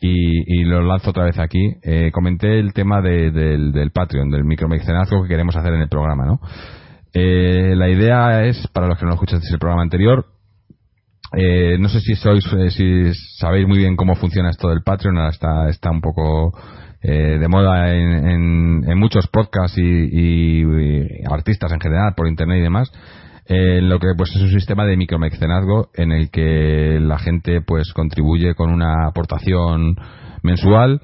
y, lo lanzo otra vez aquí. Eh, comenté el tema de- del, del Patreon, del micromecenazgo que queremos hacer en el programa, ¿no? Eh, la idea es, para los que no escuchasteis el programa anterior, eh, no sé si sois, si sabéis muy bien cómo funciona esto del Patreon, ahora está, está un poco eh, de moda en, en- muchos podcasts y, y- y artistas en general por internet y demás. Eh, lo que pues es un sistema de micromecenazgo en el que la gente pues contribuye con una aportación mensual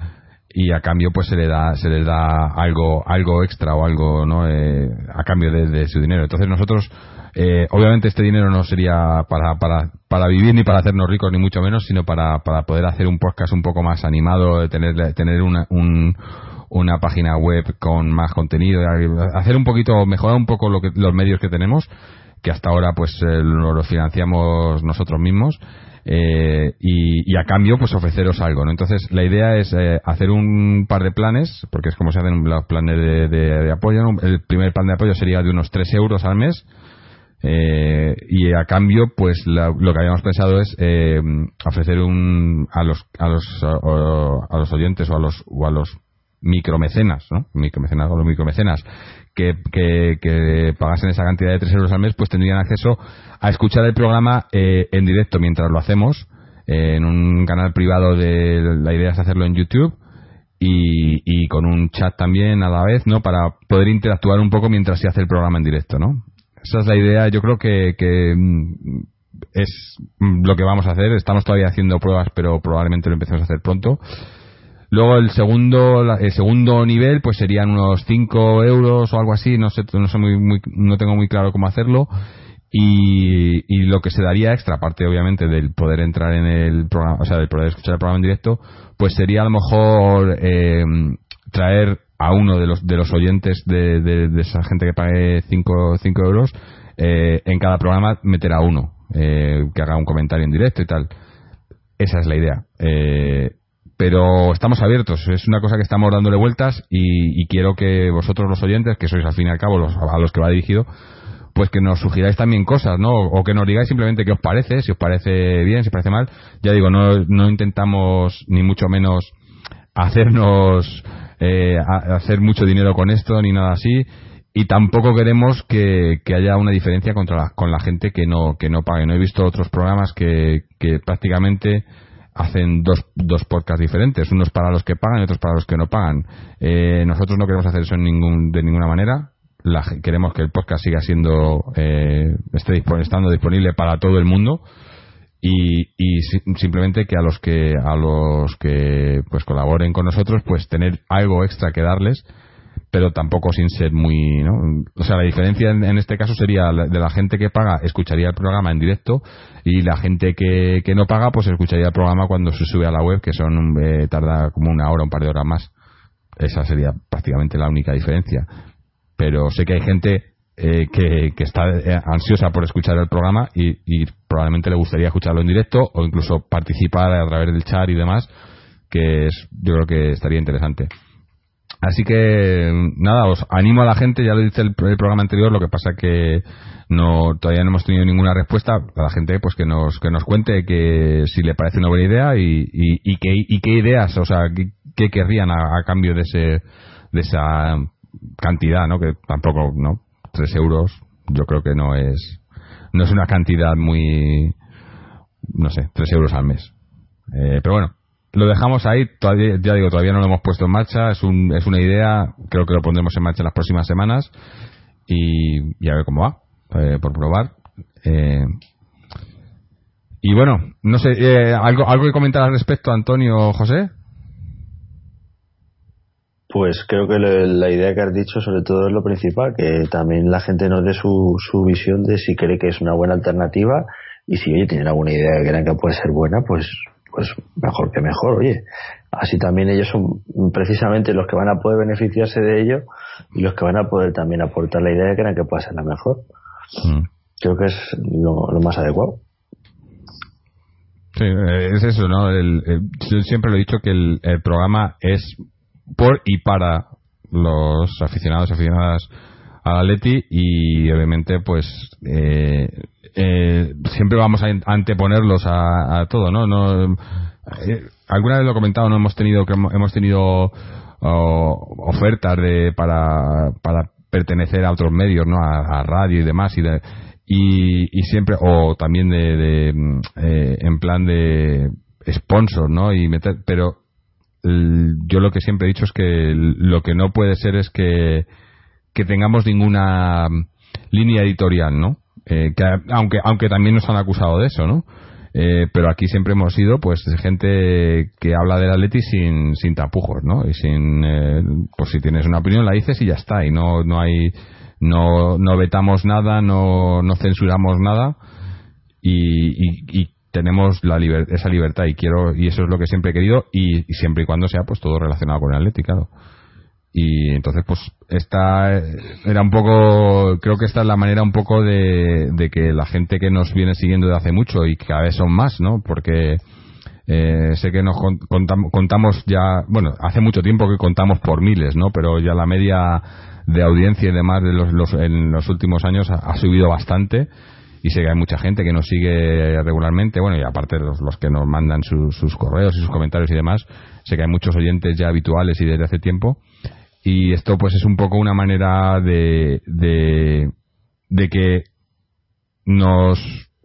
y a cambio pues se le da se les da algo algo extra o algo no Eh, a cambio de, de su dinero entonces nosotros eh, obviamente este dinero no sería para, para, para vivir ni para hacernos ricos ni mucho menos sino para, para poder hacer un podcast un poco más animado tener tener una, un una página web con más contenido hacer un poquito mejorar un poco lo que, los medios que tenemos que hasta ahora pues eh, lo, lo financiamos nosotros mismos eh, y, y a cambio pues ofreceros algo ¿no? entonces la idea es eh, hacer un par de planes porque es como se hacen los planes de, de- apoyo el primer plan de apoyo sería de unos 3 euros al mes eh, y a cambio pues la- lo que habíamos pensado es eh, ofrecer un a los a los a, los oyentes o a los o a los micromecenas no micromecenas o los micromecenas que, que, que pagasen esa cantidad de 3 euros al mes pues tendrían acceso a escuchar el programa eh, en directo mientras lo hacemos eh, en un canal privado de la idea es hacerlo en YouTube y, y con un chat también a la vez, ¿no? Para poder interactuar un poco mientras se hace el programa en directo, ¿no? Esa es la idea, yo creo que, que mm, es mm, lo que vamos a hacer. Estamos todavía haciendo pruebas, pero probablemente lo empecemos a hacer pronto. Luego el segundo, el segundo nivel, pues serían unos 5 euros o algo así, no sé, no sé muy, muy- no tengo muy claro cómo hacerlo. Y, y lo que se daría extra, aparte obviamente del poder entrar en el programa, o sea, del poder escuchar el programa en directo, pues sería a lo mejor eh, traer a uno de los de los oyentes de, de- esa gente que pague 5 euros, eh, en cada programa meter a uno, eh, que haga un comentario en directo y tal. Esa es la idea. Eh, pero estamos abiertos, es una cosa que estamos dándole vueltas y, y quiero que vosotros los oyentes, que sois al fin y al cabo los, a los que va dirigido, pues que nos sugiráis también cosas, ¿no? O que nos digáis simplemente qué os parece, si os parece bien, si os parece mal. Ya digo, no, no intentamos ni mucho menos hacernos eh, hacer mucho dinero con esto ni nada así y tampoco queremos que, haya una diferencia contra la- con la gente que no que no pague. No he visto otros programas que, que prácticamente hacen dos, dos podcasts diferentes, unos para los que pagan y otros para los que no pagan. Eh, nosotros no queremos hacer eso en ningún, de ninguna manera. La queremos que el podcast siga siendo eh, esté estando disponible para todo el mundo y, y si- simplemente que a los que a los que pues colaboren con nosotros pues tener algo extra que darles pero tampoco sin ser muy ¿no? o sea la diferencia en, este caso sería de la gente que paga escucharía el programa en directo y la gente que, que no paga pues escucharía el programa cuando se sube a la web que son eh, tarda como una hora un par de horas más esa sería prácticamente la única diferencia pero sé que hay gente eh, que, está eh, ansiosa por escuchar el programa y, probablemente le gustaría escucharlo en directo o incluso participar a través del chat y demás, que es, yo creo que estaría interesante. Así que nada, os animo a la gente, ya lo dice el, el programa anterior, lo que pasa que no todavía no hemos tenido ninguna respuesta a la gente pues que nos que nos cuente que si le parece una buena idea y, y, y qué y qué ideas, o sea, qué, qué querrían a, a cambio de ese de esa cantidad, ¿no? Que tampoco, ¿no? Tres euros, yo creo que no es no es una cantidad muy no sé, tres euros al mes. Eh, pero bueno, lo dejamos ahí, todavía, ya digo, todavía no lo hemos puesto en marcha, es, un, es una idea, creo que lo pondremos en marcha en las próximas semanas y, y a ver cómo va, eh, por probar. Eh, y bueno, no sé, eh, ¿algo, ¿algo que comentar al respecto, Antonio José? Pues creo que lo- la idea que has dicho sobre todo es lo principal, que también la gente nos dé su, su visión de si cree que es una buena alternativa y si oye tienen alguna idea que crean que puede ser buena, pues pues mejor que mejor, oye. Así también ellos son precisamente los que van a poder beneficiarse de ello y los que van a poder también aportar la idea que crean que puede ser la mejor. Mm. Creo que es lo, lo más adecuado. Sí, es eso, ¿no? El- el- yo siempre lo he dicho que el, el programa es por y para los aficionados y aficionadas al Atleti y obviamente pues eh, eh, siempre vamos a anteponerlos a, a todo, ¿no? no eh, alguna vez lo he comentado, no hemos tenido que hemos tenido oh, ofertas de para para pertenecer a otros medios, ¿no? A, radio y demás y de, y, y siempre o también de, de, mm, eh, en plan de sponsor, ¿no? Y meter, pero yo lo que siempre he dicho es que lo que no puede ser es que que tengamos ninguna mm, línea editorial, ¿no? Eh, que, aunque aunque también nos han acusado de eso, ¿no? Eh, pero aquí siempre hemos sido pues gente que habla del Atleti sin, sin tapujos, ¿no? Y sin eh, pues si tienes una opinión la dices y ya está y no no hay no no vetamos nada, no no censuramos nada y, y, y tenemos la esa libertad y quiero y eso es lo que siempre he querido y, siempre y cuando sea pues todo relacionado con el Atleti, claro. Y entonces, pues, esta eh, era un poco, creo que esta es la manera un poco de, de que la gente que nos viene siguiendo de hace mucho y cada vez son más, ¿no? Porque eh, sé que nos con- contam- contamos ya, bueno, hace mucho tiempo que contamos por miles, ¿no? Pero ya la media de audiencia y demás de los, los- en los últimos años ha subido bastante y sé que hay mucha gente que nos sigue regularmente, bueno, y aparte los, los que nos mandan su- sus correos y sus comentarios y demás, sé que hay muchos oyentes ya habituales y desde hace tiempo y esto pues es un poco una manera de, de, de que nos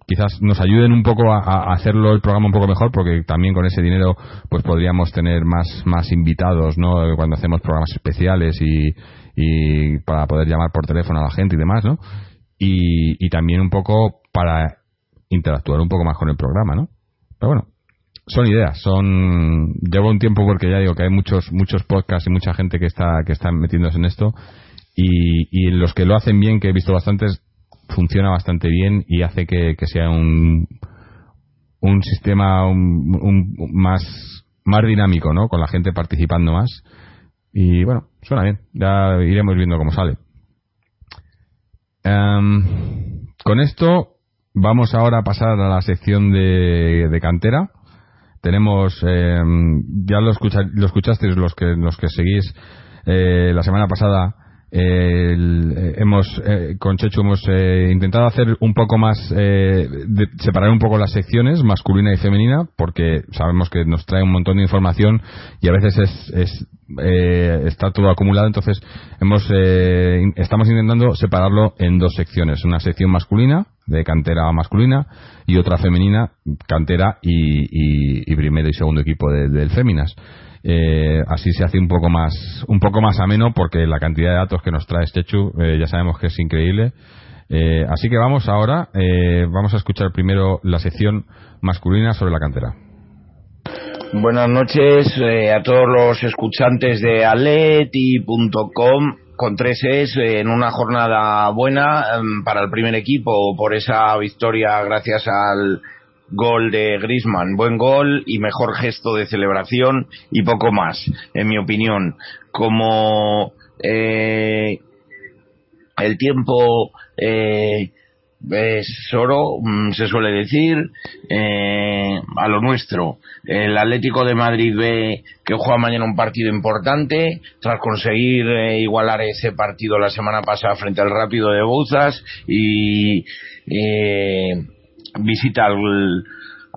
quizás nos ayuden un poco a, a hacerlo el programa un poco mejor porque también con ese dinero pues podríamos tener más más invitados no cuando hacemos programas especiales y, y para poder llamar por teléfono a la gente y demás no y, también un poco para interactuar un poco más con el programa no pero bueno son ideas, son llevo un tiempo porque ya digo que hay muchos muchos podcasts y mucha gente que está que están metiéndose en esto y, y los que lo hacen bien que he visto bastantes funciona bastante bien y hace que, que sea un un sistema un, un- más más dinámico, ¿no? Con la gente participando más y bueno suena bien ya iremos viendo cómo sale. Em, con esto vamos ahora a pasar a la sección de, de cantera. Tenemos eh, ya lo, escucha, lo escuchasteis los que los que seguís eh, la semana pasada eh, hemos eh, con Chechu hemos eh, intentado hacer un poco más eh, de- separar un poco las secciones masculina y femenina porque sabemos que nos trae un montón de información y a veces es, es, eh, está todo acumulado. Entonces hemos estamos intentando separarlo en dos secciones. Una sección masculina de cantera masculina y otra femenina cantera y, y- y primero y segundo equipo de- del féminas Eh, así se hace un poco más un poco más ameno porque la cantidad de datos que nos trae Chechu eh, ya sabemos que es increíble. Eh, así que vamos ahora eh, vamos a escuchar primero la sección masculina sobre la cantera. Buenas noches eh, a todos los escuchantes de aleti.com con tres es eh, en una jornada buena em, para el primer equipo por esa victoria gracias al gol de Grisman, buen gol y mejor gesto de celebración y poco más, en mi opinión. Como eh, el tiempo eh, es oro, mm, se suele decir, eh, a lo nuestro. El Atlético de Madrid ve que juega mañana un partido importante, tras conseguir eh, igualar ese partido la semana pasada frente al Rápido de Bouzas y eh, visita al,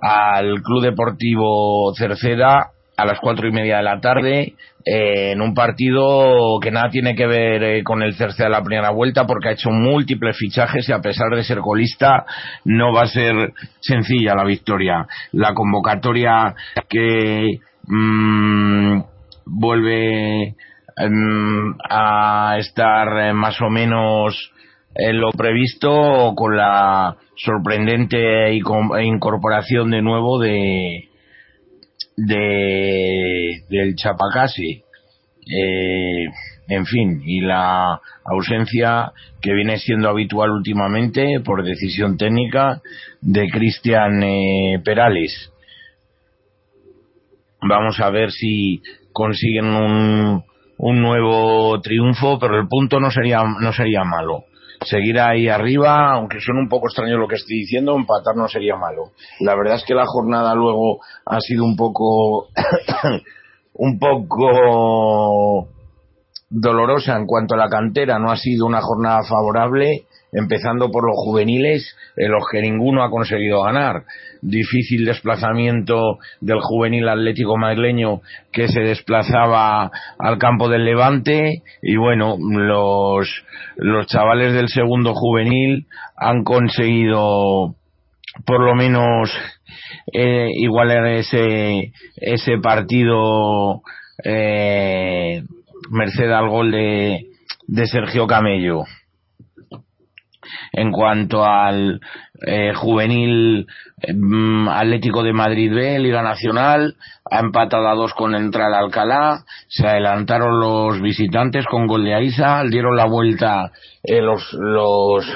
al Club Deportivo Cerceda a las cuatro y media de la tarde eh, en un partido que nada tiene que ver eh, con el Cerceda de la primera vuelta porque ha hecho múltiples fichajes y a pesar de ser colista no va a ser sencilla la victoria. La convocatoria que mm, vuelve mm, a estar eh, más o menos en lo previsto con la sorprendente com- incorporación de nuevo de de del Chapacasi eh, en fin, y la ausencia que viene siendo habitual últimamente por decisión técnica de Cristian eh, Perales. Vamos a ver si consiguen un, un nuevo triunfo, pero el punto no sería, no sería malo. Seguir ahí arriba, aunque suene un poco extraño lo que estoy diciendo, empatar no sería malo. La verdad es que la jornada luego ha sido un poco, un poco dolorosa en cuanto a la cantera, no ha sido una jornada favorable, empezando por los juveniles, en los que ninguno ha conseguido ganar. Difícil desplazamiento del juvenil atlético madrileño que se desplazaba al campo del Levante y bueno, los, los chavales del segundo juvenil han conseguido por lo menos eh, igualar ese, ese partido eh, merced al gol de, de Sergio Camello. En cuanto al eh, juvenil mm, Atlético de Madrid B, Liga Nacional, ha empatado a dos con Entral Alcalá, se adelantaron los visitantes con gol de Aiza, dieron la vuelta eh, los, los,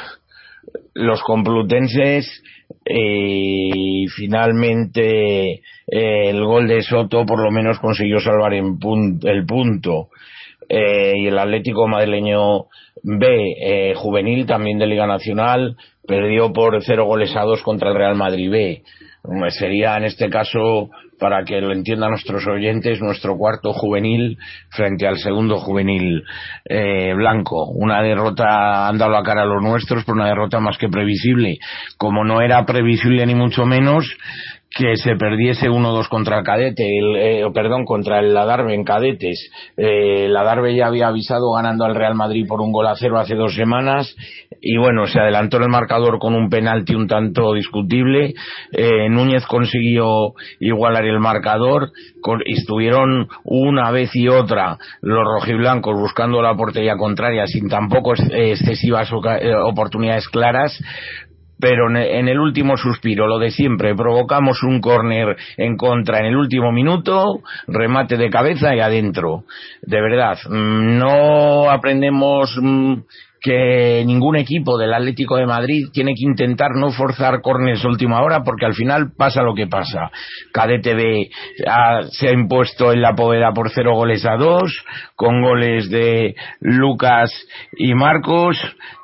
los complutenses eh, y finalmente eh, el gol de Soto por lo menos consiguió salvar en el punto eh, y el Atlético madrileño B eh, juvenil también de Liga Nacional perdió por cero goles a dos contra el Real Madrid B. Sería en este caso para que lo entiendan nuestros oyentes nuestro cuarto juvenil frente al segundo juvenil eh, blanco. Una derrota han dado la cara a los nuestros pero una derrota más que previsible. Como no era previsible ni mucho menos que se perdiese 1-2 contra el cadete, el, eh, perdón, contra el Ladarbe en cadetes. Eh, Ladarbe ya había avisado ganando al Real Madrid por un gol a cero hace dos semanas y bueno, se adelantó el marcador con un penalti un tanto discutible. Eh, Núñez consiguió igualar el marcador con, estuvieron una vez y otra los rojiblancos buscando la portería contraria sin tampoco excesivas eh, oportunidades claras pero en el último suspiro, lo de siempre, provocamos un córner en contra en el último minuto, remate de cabeza y adentro. De verdad, mm, no aprendemos mm, que ningún equipo del Atlético de Madrid tiene que intentar no forzar córneres última hora porque al final pasa lo que pasa. Cadete B se ha impuesto en la poveda por cero goles a dos, con goles de Lucas y Marcos.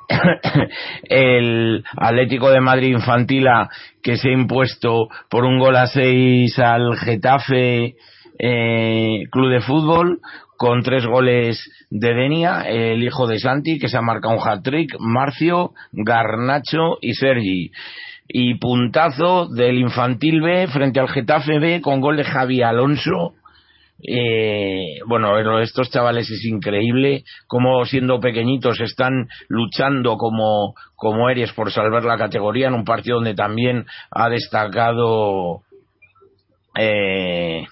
el Atlético de Madrid Infantila que se ha impuesto por un gol a seis al Getafe eh, Club de Fútbol con tres goles de Denia, el hijo de Santi, que se ha marcado un hat-trick, Marcio, Garnacho y Sergi. Y puntazo del Infantil B frente al Getafe B con gol de Javi Alonso, eh, bueno, estos chavales es increíble como siendo pequeñitos están luchando como, como Eres por salvar la categoría en un partido donde también ha destacado eh,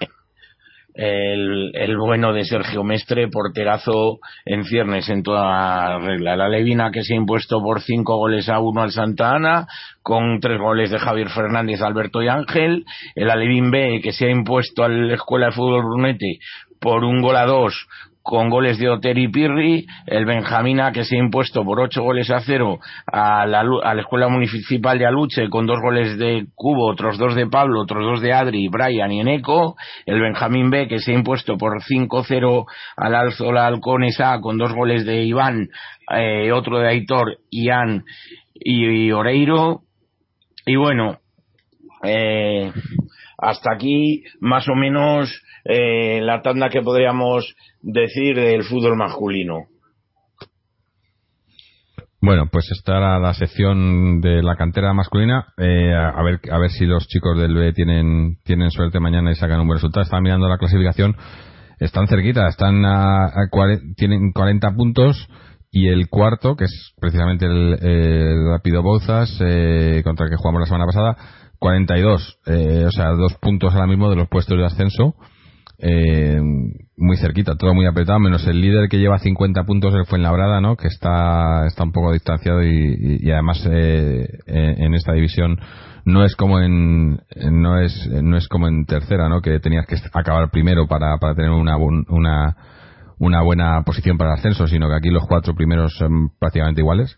el, el, bueno de Sergio Mestre, porterazo en ciernes en toda regla. La Levina que se ha impuesto por cinco goles a uno al Santa Ana, con tres goles de Javier Fernández, Alberto y Ángel. El Alevín B que se ha impuesto a la Escuela de Fútbol Brunete por un gol a dos con goles de Oteri Pirri, el Benjamina que se ha impuesto por ocho goles a cero a la, a la Escuela Municipal de Aluche con dos goles de Cubo, otros dos de Pablo, otros dos de Adri, Brian y Eneco, el Benjamín B que se ha impuesto por 5-0 al Alzola Halcones A con dos goles de Iván, eh, otro de Aitor, Ian y, y Oreiro, y bueno, eh, hasta aquí más o menos eh, la tanda que podríamos decir del fútbol masculino. Bueno, pues esta era la sección de la cantera masculina. Eh, a ver a ver si los chicos del B tienen tienen suerte mañana y sacan un buen resultado. Están mirando la clasificación. Están cerquita, están a, a tienen 40 puntos y el cuarto, que es precisamente el, Rápido Bouzas, eh, contra el que jugamos la semana pasada, 42. Eh, o sea, dos puntos ahora mismo de los puestos de ascenso eh, muy cerquita, todo muy apretado, menos el líder que lleva 50 puntos, el Fuenlabrada, ¿no? Que está, está un poco distanciado y, además eh, en esta división no es como en, no es, no es como en tercera, ¿no? Que tenías que acabar primero para, para tener una, una, una buena posición para el ascenso, sino que aquí los cuatro primeros son prácticamente iguales.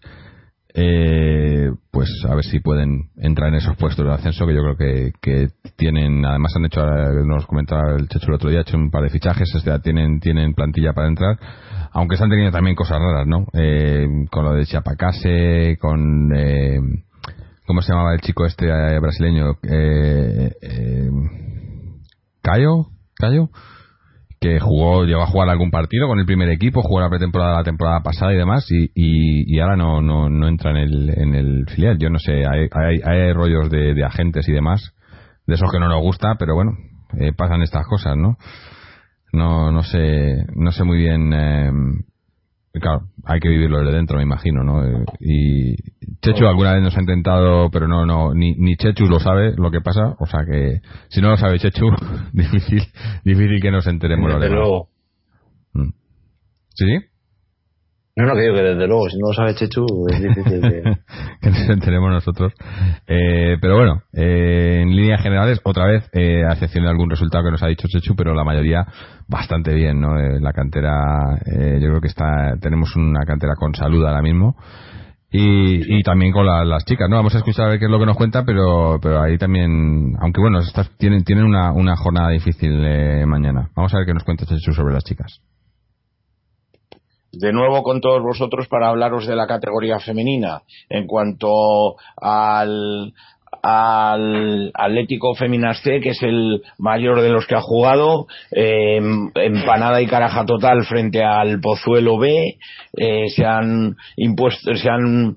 Eh, pues a ver si pueden entrar en esos puestos de ascenso que yo creo que, que tienen además han hecho nos comentaba el Checho el otro día hecho un par de fichajes o sea, tienen tienen plantilla para entrar aunque están teniendo también cosas raras no eh, con lo de Chiapacase con eh, cómo se llamaba el chico este eh, brasileño eh, eh, Cayo Cayo que jugó, llegó a jugar algún partido con el primer equipo, jugó la pretemporada la temporada pasada y demás, y, y, ahora no, no, no entra en el, en el filial. Yo no sé, hay, hay, hay rollos de, de, agentes y demás, de esos que no nos gusta, pero bueno, eh, pasan estas cosas, ¿no? No, no sé, no sé muy bien. Eh, claro, hay que vivirlo desde dentro, me imagino, ¿no? Eh, y Chechu alguna vez nos ha intentado, pero no, no, ni, ni Chechu lo sabe lo que pasa, o sea que si no lo sabe Chechu, difícil, difícil que nos enteremos lo Desde luego. Mm. ¿Sí? No, no, que digo que desde luego, si no lo sabe Chechu, es difícil que... que nosotros. Eh, pero bueno, eh, en líneas generales, otra vez, eh, a excepción de algún resultado que nos ha dicho Chechu, pero la mayoría bastante bien, ¿no? Eh, la cantera, eh, yo creo que está, tenemos una cantera con salud ahora mismo. Y, y también con la- las chicas, ¿no? Vamos a escuchar a ver qué es lo que nos cuenta, pero, pero ahí también, aunque bueno, estas tienen, tienen una, una jornada difícil eh, mañana. Vamos a ver qué nos cuenta Chechu sobre las chicas. De nuevo con todos vosotros para hablaros de la categoría femenina. En cuanto al, al Atlético Féminas C, que es el mayor de los que ha jugado, eh, empanada y caraja total frente al Pozuelo B, eh, se han impuesto, se han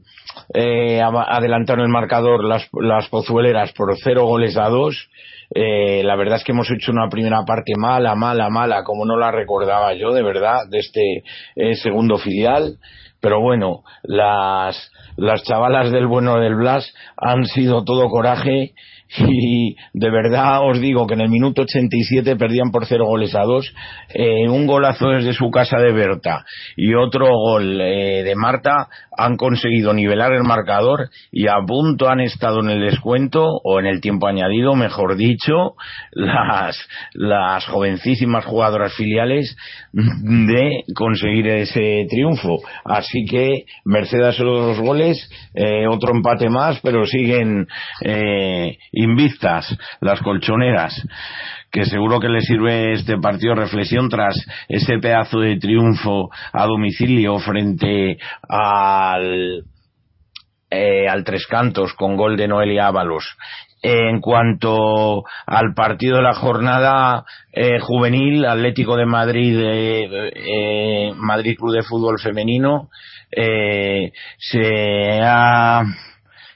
eh, adelantado en el marcador las, las pozueleras por cero goles a dos. Eh, la verdad es que hemos hecho una primera parte mala, mala, mala, como no la recordaba yo, de verdad, de este eh, segundo filial. Pero bueno, las, las chavalas del bueno del Blas han sido todo coraje y de verdad os digo que en el minuto 87 perdían por cero goles a dos, eh, un golazo desde su casa de Berta y otro gol eh, de Marta han conseguido nivelar el marcador y a punto han estado en el descuento o en el tiempo añadido, mejor dicho, las, las jovencísimas jugadoras filiales de conseguir ese triunfo. Así que Mercedes solo dos goles, eh, otro empate más, pero siguen eh, invictas las colchoneras que seguro que le sirve este partido reflexión tras ese pedazo de triunfo a domicilio frente al eh, al Tres Cantos con gol de Noelia Ábalos. En cuanto al partido de la jornada eh, juvenil, Atlético de Madrid, eh, eh, Madrid Club de Fútbol Femenino, eh, se ha,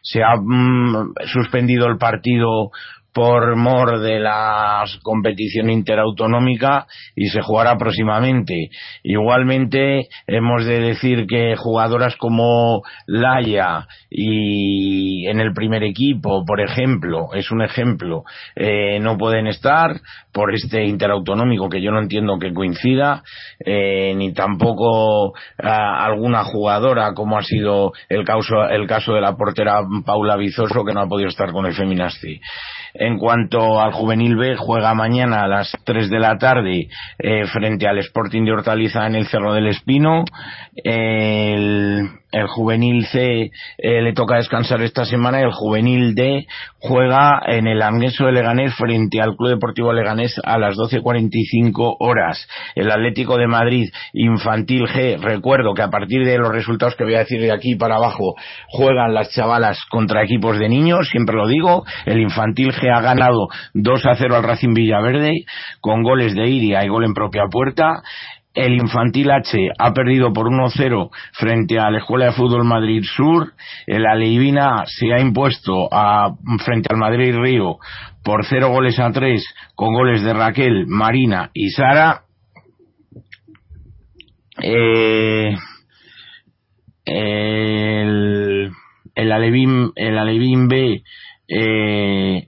se ha mm, suspendido el partido por mor de la competición interautonómica y se jugará próximamente. Igualmente hemos de decir que jugadoras como Laia y en el primer equipo, por ejemplo, es un ejemplo, eh, no pueden estar por este interautonómico que yo no entiendo que coincida, eh, ni tampoco ah, alguna jugadora como ha sido el caso, el caso de la portera Paula Vizoso que no ha podido estar con el Feminasti. En cuanto al juvenil B, juega mañana a las 3 de la tarde eh, frente al Sporting de Hortaliza en el Cerro del Espino. El, juvenil C eh, le toca descansar esta semana y el juvenil D juega en el Angueso de Leganés frente al Club Deportivo Leganés a las 12.45 horas. El Atlético de Madrid Infantil G, recuerdo que a partir de los resultados que voy a decir de aquí para abajo, juegan las chavalas contra equipos de niños, siempre lo digo. El Infantil ha ganado 2 a 0 al Racing Villaverde con goles de Iria y gol en propia puerta. El Infantil H ha perdido por 1-0 frente a la Escuela de Fútbol Madrid Sur. El Aleivina se ha impuesto a, frente al Madrid Río por 0 goles a 3 con goles de Raquel, Marina y Sara. Eh, el, el Alevín, el Alevín B eh,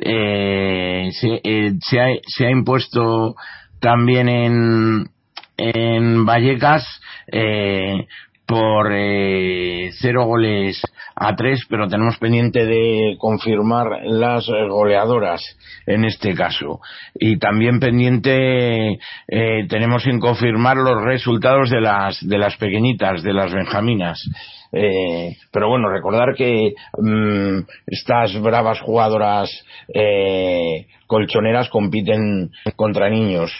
eh, se, eh, se, ha, se ha impuesto también en, en Vallecas eh, por eh, cero goles a tres, pero tenemos pendiente de confirmar las goleadoras en este caso. Y también pendiente eh, tenemos en confirmar los resultados de las, de las pequeñitas, de las benjaminas. Eh, pero bueno, recordar que mm, estas bravas jugadoras eh, colchoneras compiten contra niños.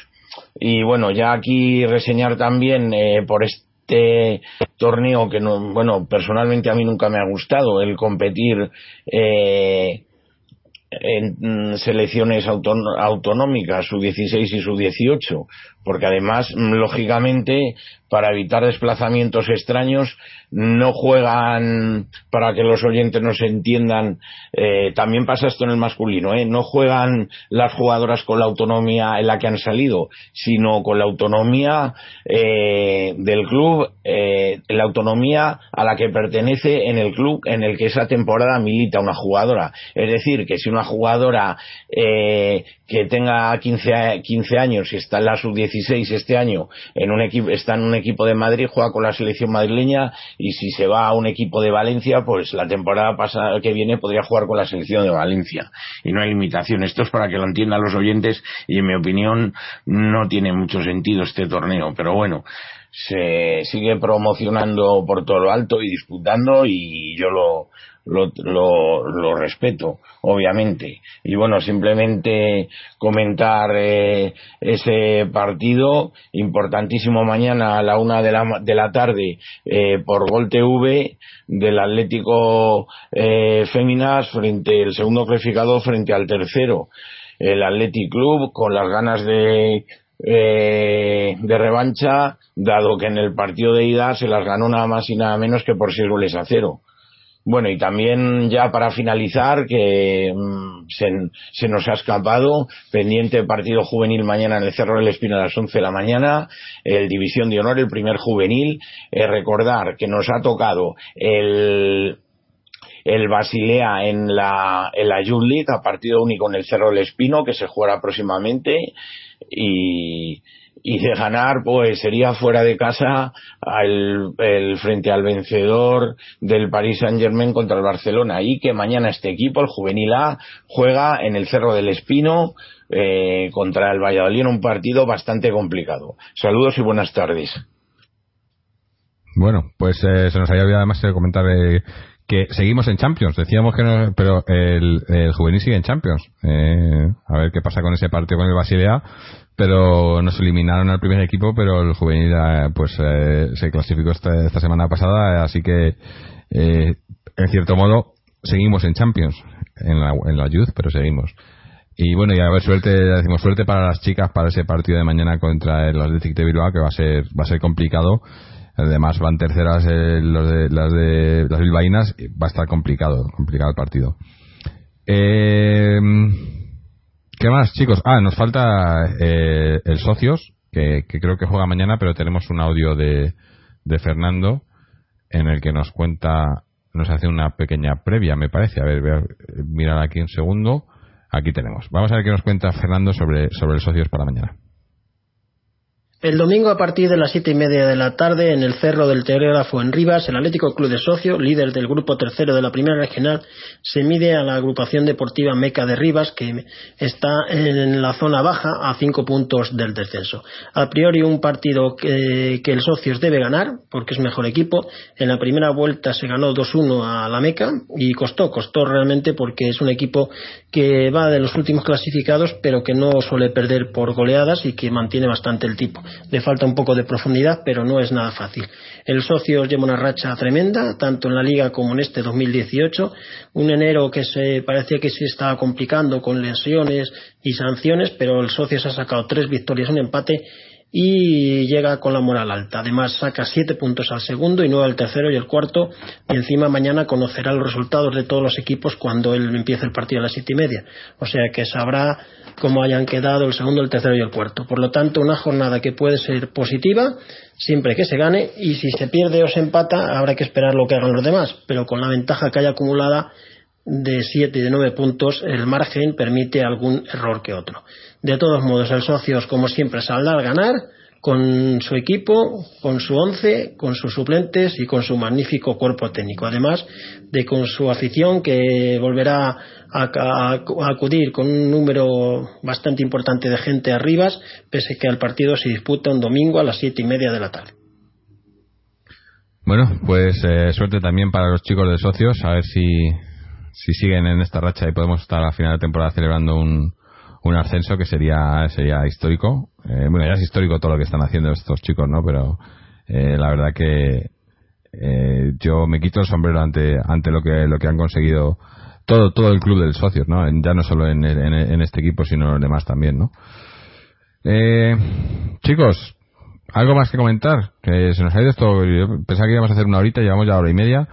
Y bueno, ya aquí reseñar también eh, por este torneo que no, bueno, personalmente a mí nunca me ha gustado el competir eh, en mm, selecciones autonómicas, su 16 y su 18, porque además, mm, lógicamente, para evitar desplazamientos extraños, no juegan, para que los oyentes nos entiendan, eh, también pasa esto en el masculino, ¿eh? no juegan las jugadoras con la autonomía en la que han salido, sino con la autonomía eh, del club, eh, la autonomía a la que pertenece en el club en el que esa temporada milita una jugadora. Es decir, que si una jugadora eh, que tenga 15, 15 años y está en la sub-16 este año, en un equipo, está en un equipo de Madrid, juega con la selección madrileña y si se va a un equipo de Valencia, pues la temporada pasada que viene podría jugar con la selección de Valencia. Y no hay limitación. Esto es para que lo entiendan los oyentes y en mi opinión no tiene mucho sentido este torneo. Pero bueno, se sigue promocionando por todo lo alto y disputando y yo lo, lo, lo, lo, respeto, obviamente. Y bueno, simplemente comentar eh, ese partido importantísimo mañana a la una de la, de la tarde eh, por Gol TV del Atlético eh, Féminas frente el segundo clasificado frente al tercero el Athletic Club con las ganas de eh, de revancha dado que en el partido de ida se las ganó nada más y nada menos que por seis goles a cero bueno, y también ya para finalizar, que mmm, se, nos ha escapado, pendiente partido juvenil mañana en el Cerro del Espino a las 11 de la mañana, el División de Honor, el primer juvenil. Eh, recordar que nos ha tocado el, el Basilea en la, en la Youth a partido único en el Cerro del Espino, que se jugará próximamente. Y, y de ganar pues sería fuera de casa al, el, frente al vencedor del Paris Saint Germain contra el Barcelona y que mañana este equipo, el Juvenil A, juega en el Cerro del Espino eh, contra el Valladolid en un partido bastante complicado. Saludos y buenas tardes. Bueno, pues eh, se nos había olvidado además de comentar eh, que seguimos en Champions. Decíamos que no, pero el, el juvenil sigue en Champions. Eh, a ver qué pasa con ese partido con el Basilea pero nos eliminaron al primer equipo, pero el juvenil eh, pues eh, se clasificó esta, esta, semana pasada, así que eh, en cierto modo seguimos en Champions, en la, en la Youth, pero seguimos. Y bueno, y a ver suerte, decimos suerte para las chicas para ese partido de mañana contra el Athletic de Bilbao, que va a ser va a ser complicado. Además van terceras eh, los de, las de las bilbaínas, va a estar complicado, complicado el partido. Eh, ¿Qué más, chicos? Ah, nos falta eh, el Socios, que, creo que juega mañana, pero tenemos un audio de, de Fernando en el que nos cuenta, nos hace una pequeña previa, me parece. A ver, voy a mirar aquí un segundo. Aquí tenemos. Vamos a ver qué nos cuenta Fernando sobre, sobre el Socios para mañana. El domingo a partir de las siete y media de la tarde en el Cerro del Teógrafo en Rivas, el Atlético Club de Socio, líder del grupo tercero de la primera regional, se mide a la agrupación deportiva Meca de Rivas, que está en la zona baja a cinco puntos del descenso. A priori un partido que, que el Socios debe ganar, porque es mejor equipo. En la primera vuelta se ganó 2-1 a la Meca y costó, costó realmente porque es un equipo que va de los últimos clasificados, pero que no suele perder por goleadas y que mantiene bastante el tipo le falta un poco de profundidad, pero no es nada fácil. El socio lleva una racha tremenda, tanto en la liga como en este 2018. Un enero que se parecía que se estaba complicando con lesiones y sanciones, pero el socio se ha sacado tres victorias, un empate y llega con la moral alta. Además saca siete puntos al segundo y nueve al tercero y el cuarto y encima mañana conocerá los resultados de todos los equipos cuando él empiece el partido a las siete y media. O sea que sabrá cómo hayan quedado el segundo, el tercero y el cuarto. Por lo tanto, una jornada que puede ser positiva siempre que se gane y si se pierde o se empata habrá que esperar lo que hagan los demás, pero con la ventaja que haya acumulada de siete y de nueve puntos el margen permite algún error que otro. De todos modos, el Socios, como siempre, saldrá al ganar con su equipo, con su once, con sus suplentes y con su magnífico cuerpo técnico. Además de con su afición que volverá a, a- a acudir con un número bastante importante de gente arriba, pese que el partido se disputa un domingo a las siete y media de la tarde. Bueno, pues eh, suerte también para los chicos de socios, a ver si, si siguen en esta racha y podemos estar a final de temporada celebrando un, un ascenso que sería sería histórico. Eh, bueno, ya es histórico todo lo que están haciendo estos chicos, ¿no? Pero eh, la verdad que eh, yo me quito el sombrero ante ante lo que lo que han conseguido todo todo el club de socios, ¿no? Ya no solo en, en- en este equipo, sino en los demás también, ¿no? Eh, chicos, algo más que comentar, que se nos ha ido esto. Yo pensaba que íbamos a hacer una horita, llevamos ya hora y media.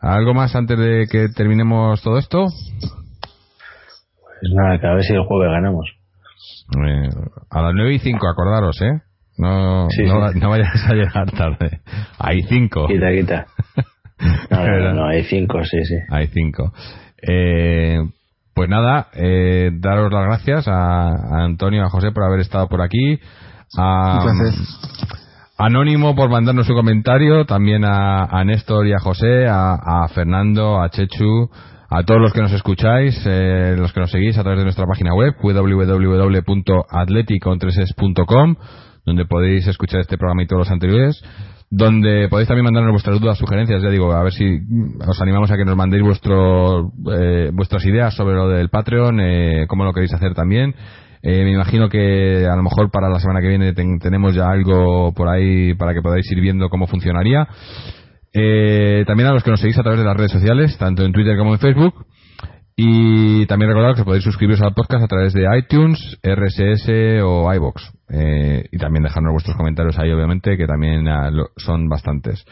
¿Algo más antes de que terminemos todo esto? Pues nada, que a ver si el jueves ganamos. Eh, a las 9 y 5, acordaros, ¿eh? No, Sí, no, sí. no vayáis a llegar tarde. Hay 5. Quita, quita. No, no, no, no, hay cinco, sí, sí. Hay 5. Eh, pues nada, eh, daros las gracias a, a Antonio, a José por haber estado por aquí. A. Anónimo por mandarnos su comentario, también a, a Néstor y a José, a, a Fernando, a Chechu, a todos los que nos escucháis, eh, los que nos seguís a través de nuestra página web www.atleticontreses.com donde podéis escuchar este programa y todos los anteriores, donde podéis también mandarnos vuestras dudas, sugerencias, ya digo, a ver si mm, os animamos a que nos mandéis vuestro, eh, vuestras ideas sobre lo del Patreon, eh, cómo lo queréis hacer también. Eh, me imagino que a lo mejor para la semana que viene ten- tenemos ya algo por ahí para que podáis ir viendo cómo funcionaría. Eh, también a los que nos seguís a través de las redes sociales, tanto en Twitter como en Facebook. Y también recordad que podéis suscribiros al podcast a través de iTunes, RSS o iBox. Eh, y también dejarnos vuestros comentarios ahí, obviamente, que también ah, lo- son bastantes.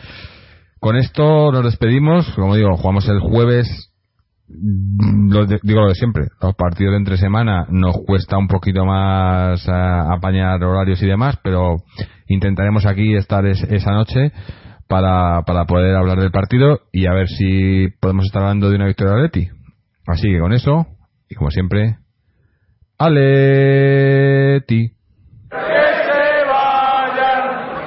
Con esto nos despedimos. Como digo, jugamos el jueves. Mm, Lo digo lo de siempre. Los partidos de entre semana nos cuesta un poquito más ah, apañar horarios y demás, pero intentaremos aquí estar es- esa noche para, para poder hablar del partido y a ver si podemos estar hablando de una victoria de Atleti. Así que con eso, y como siempre, Aleti. Que se vayan,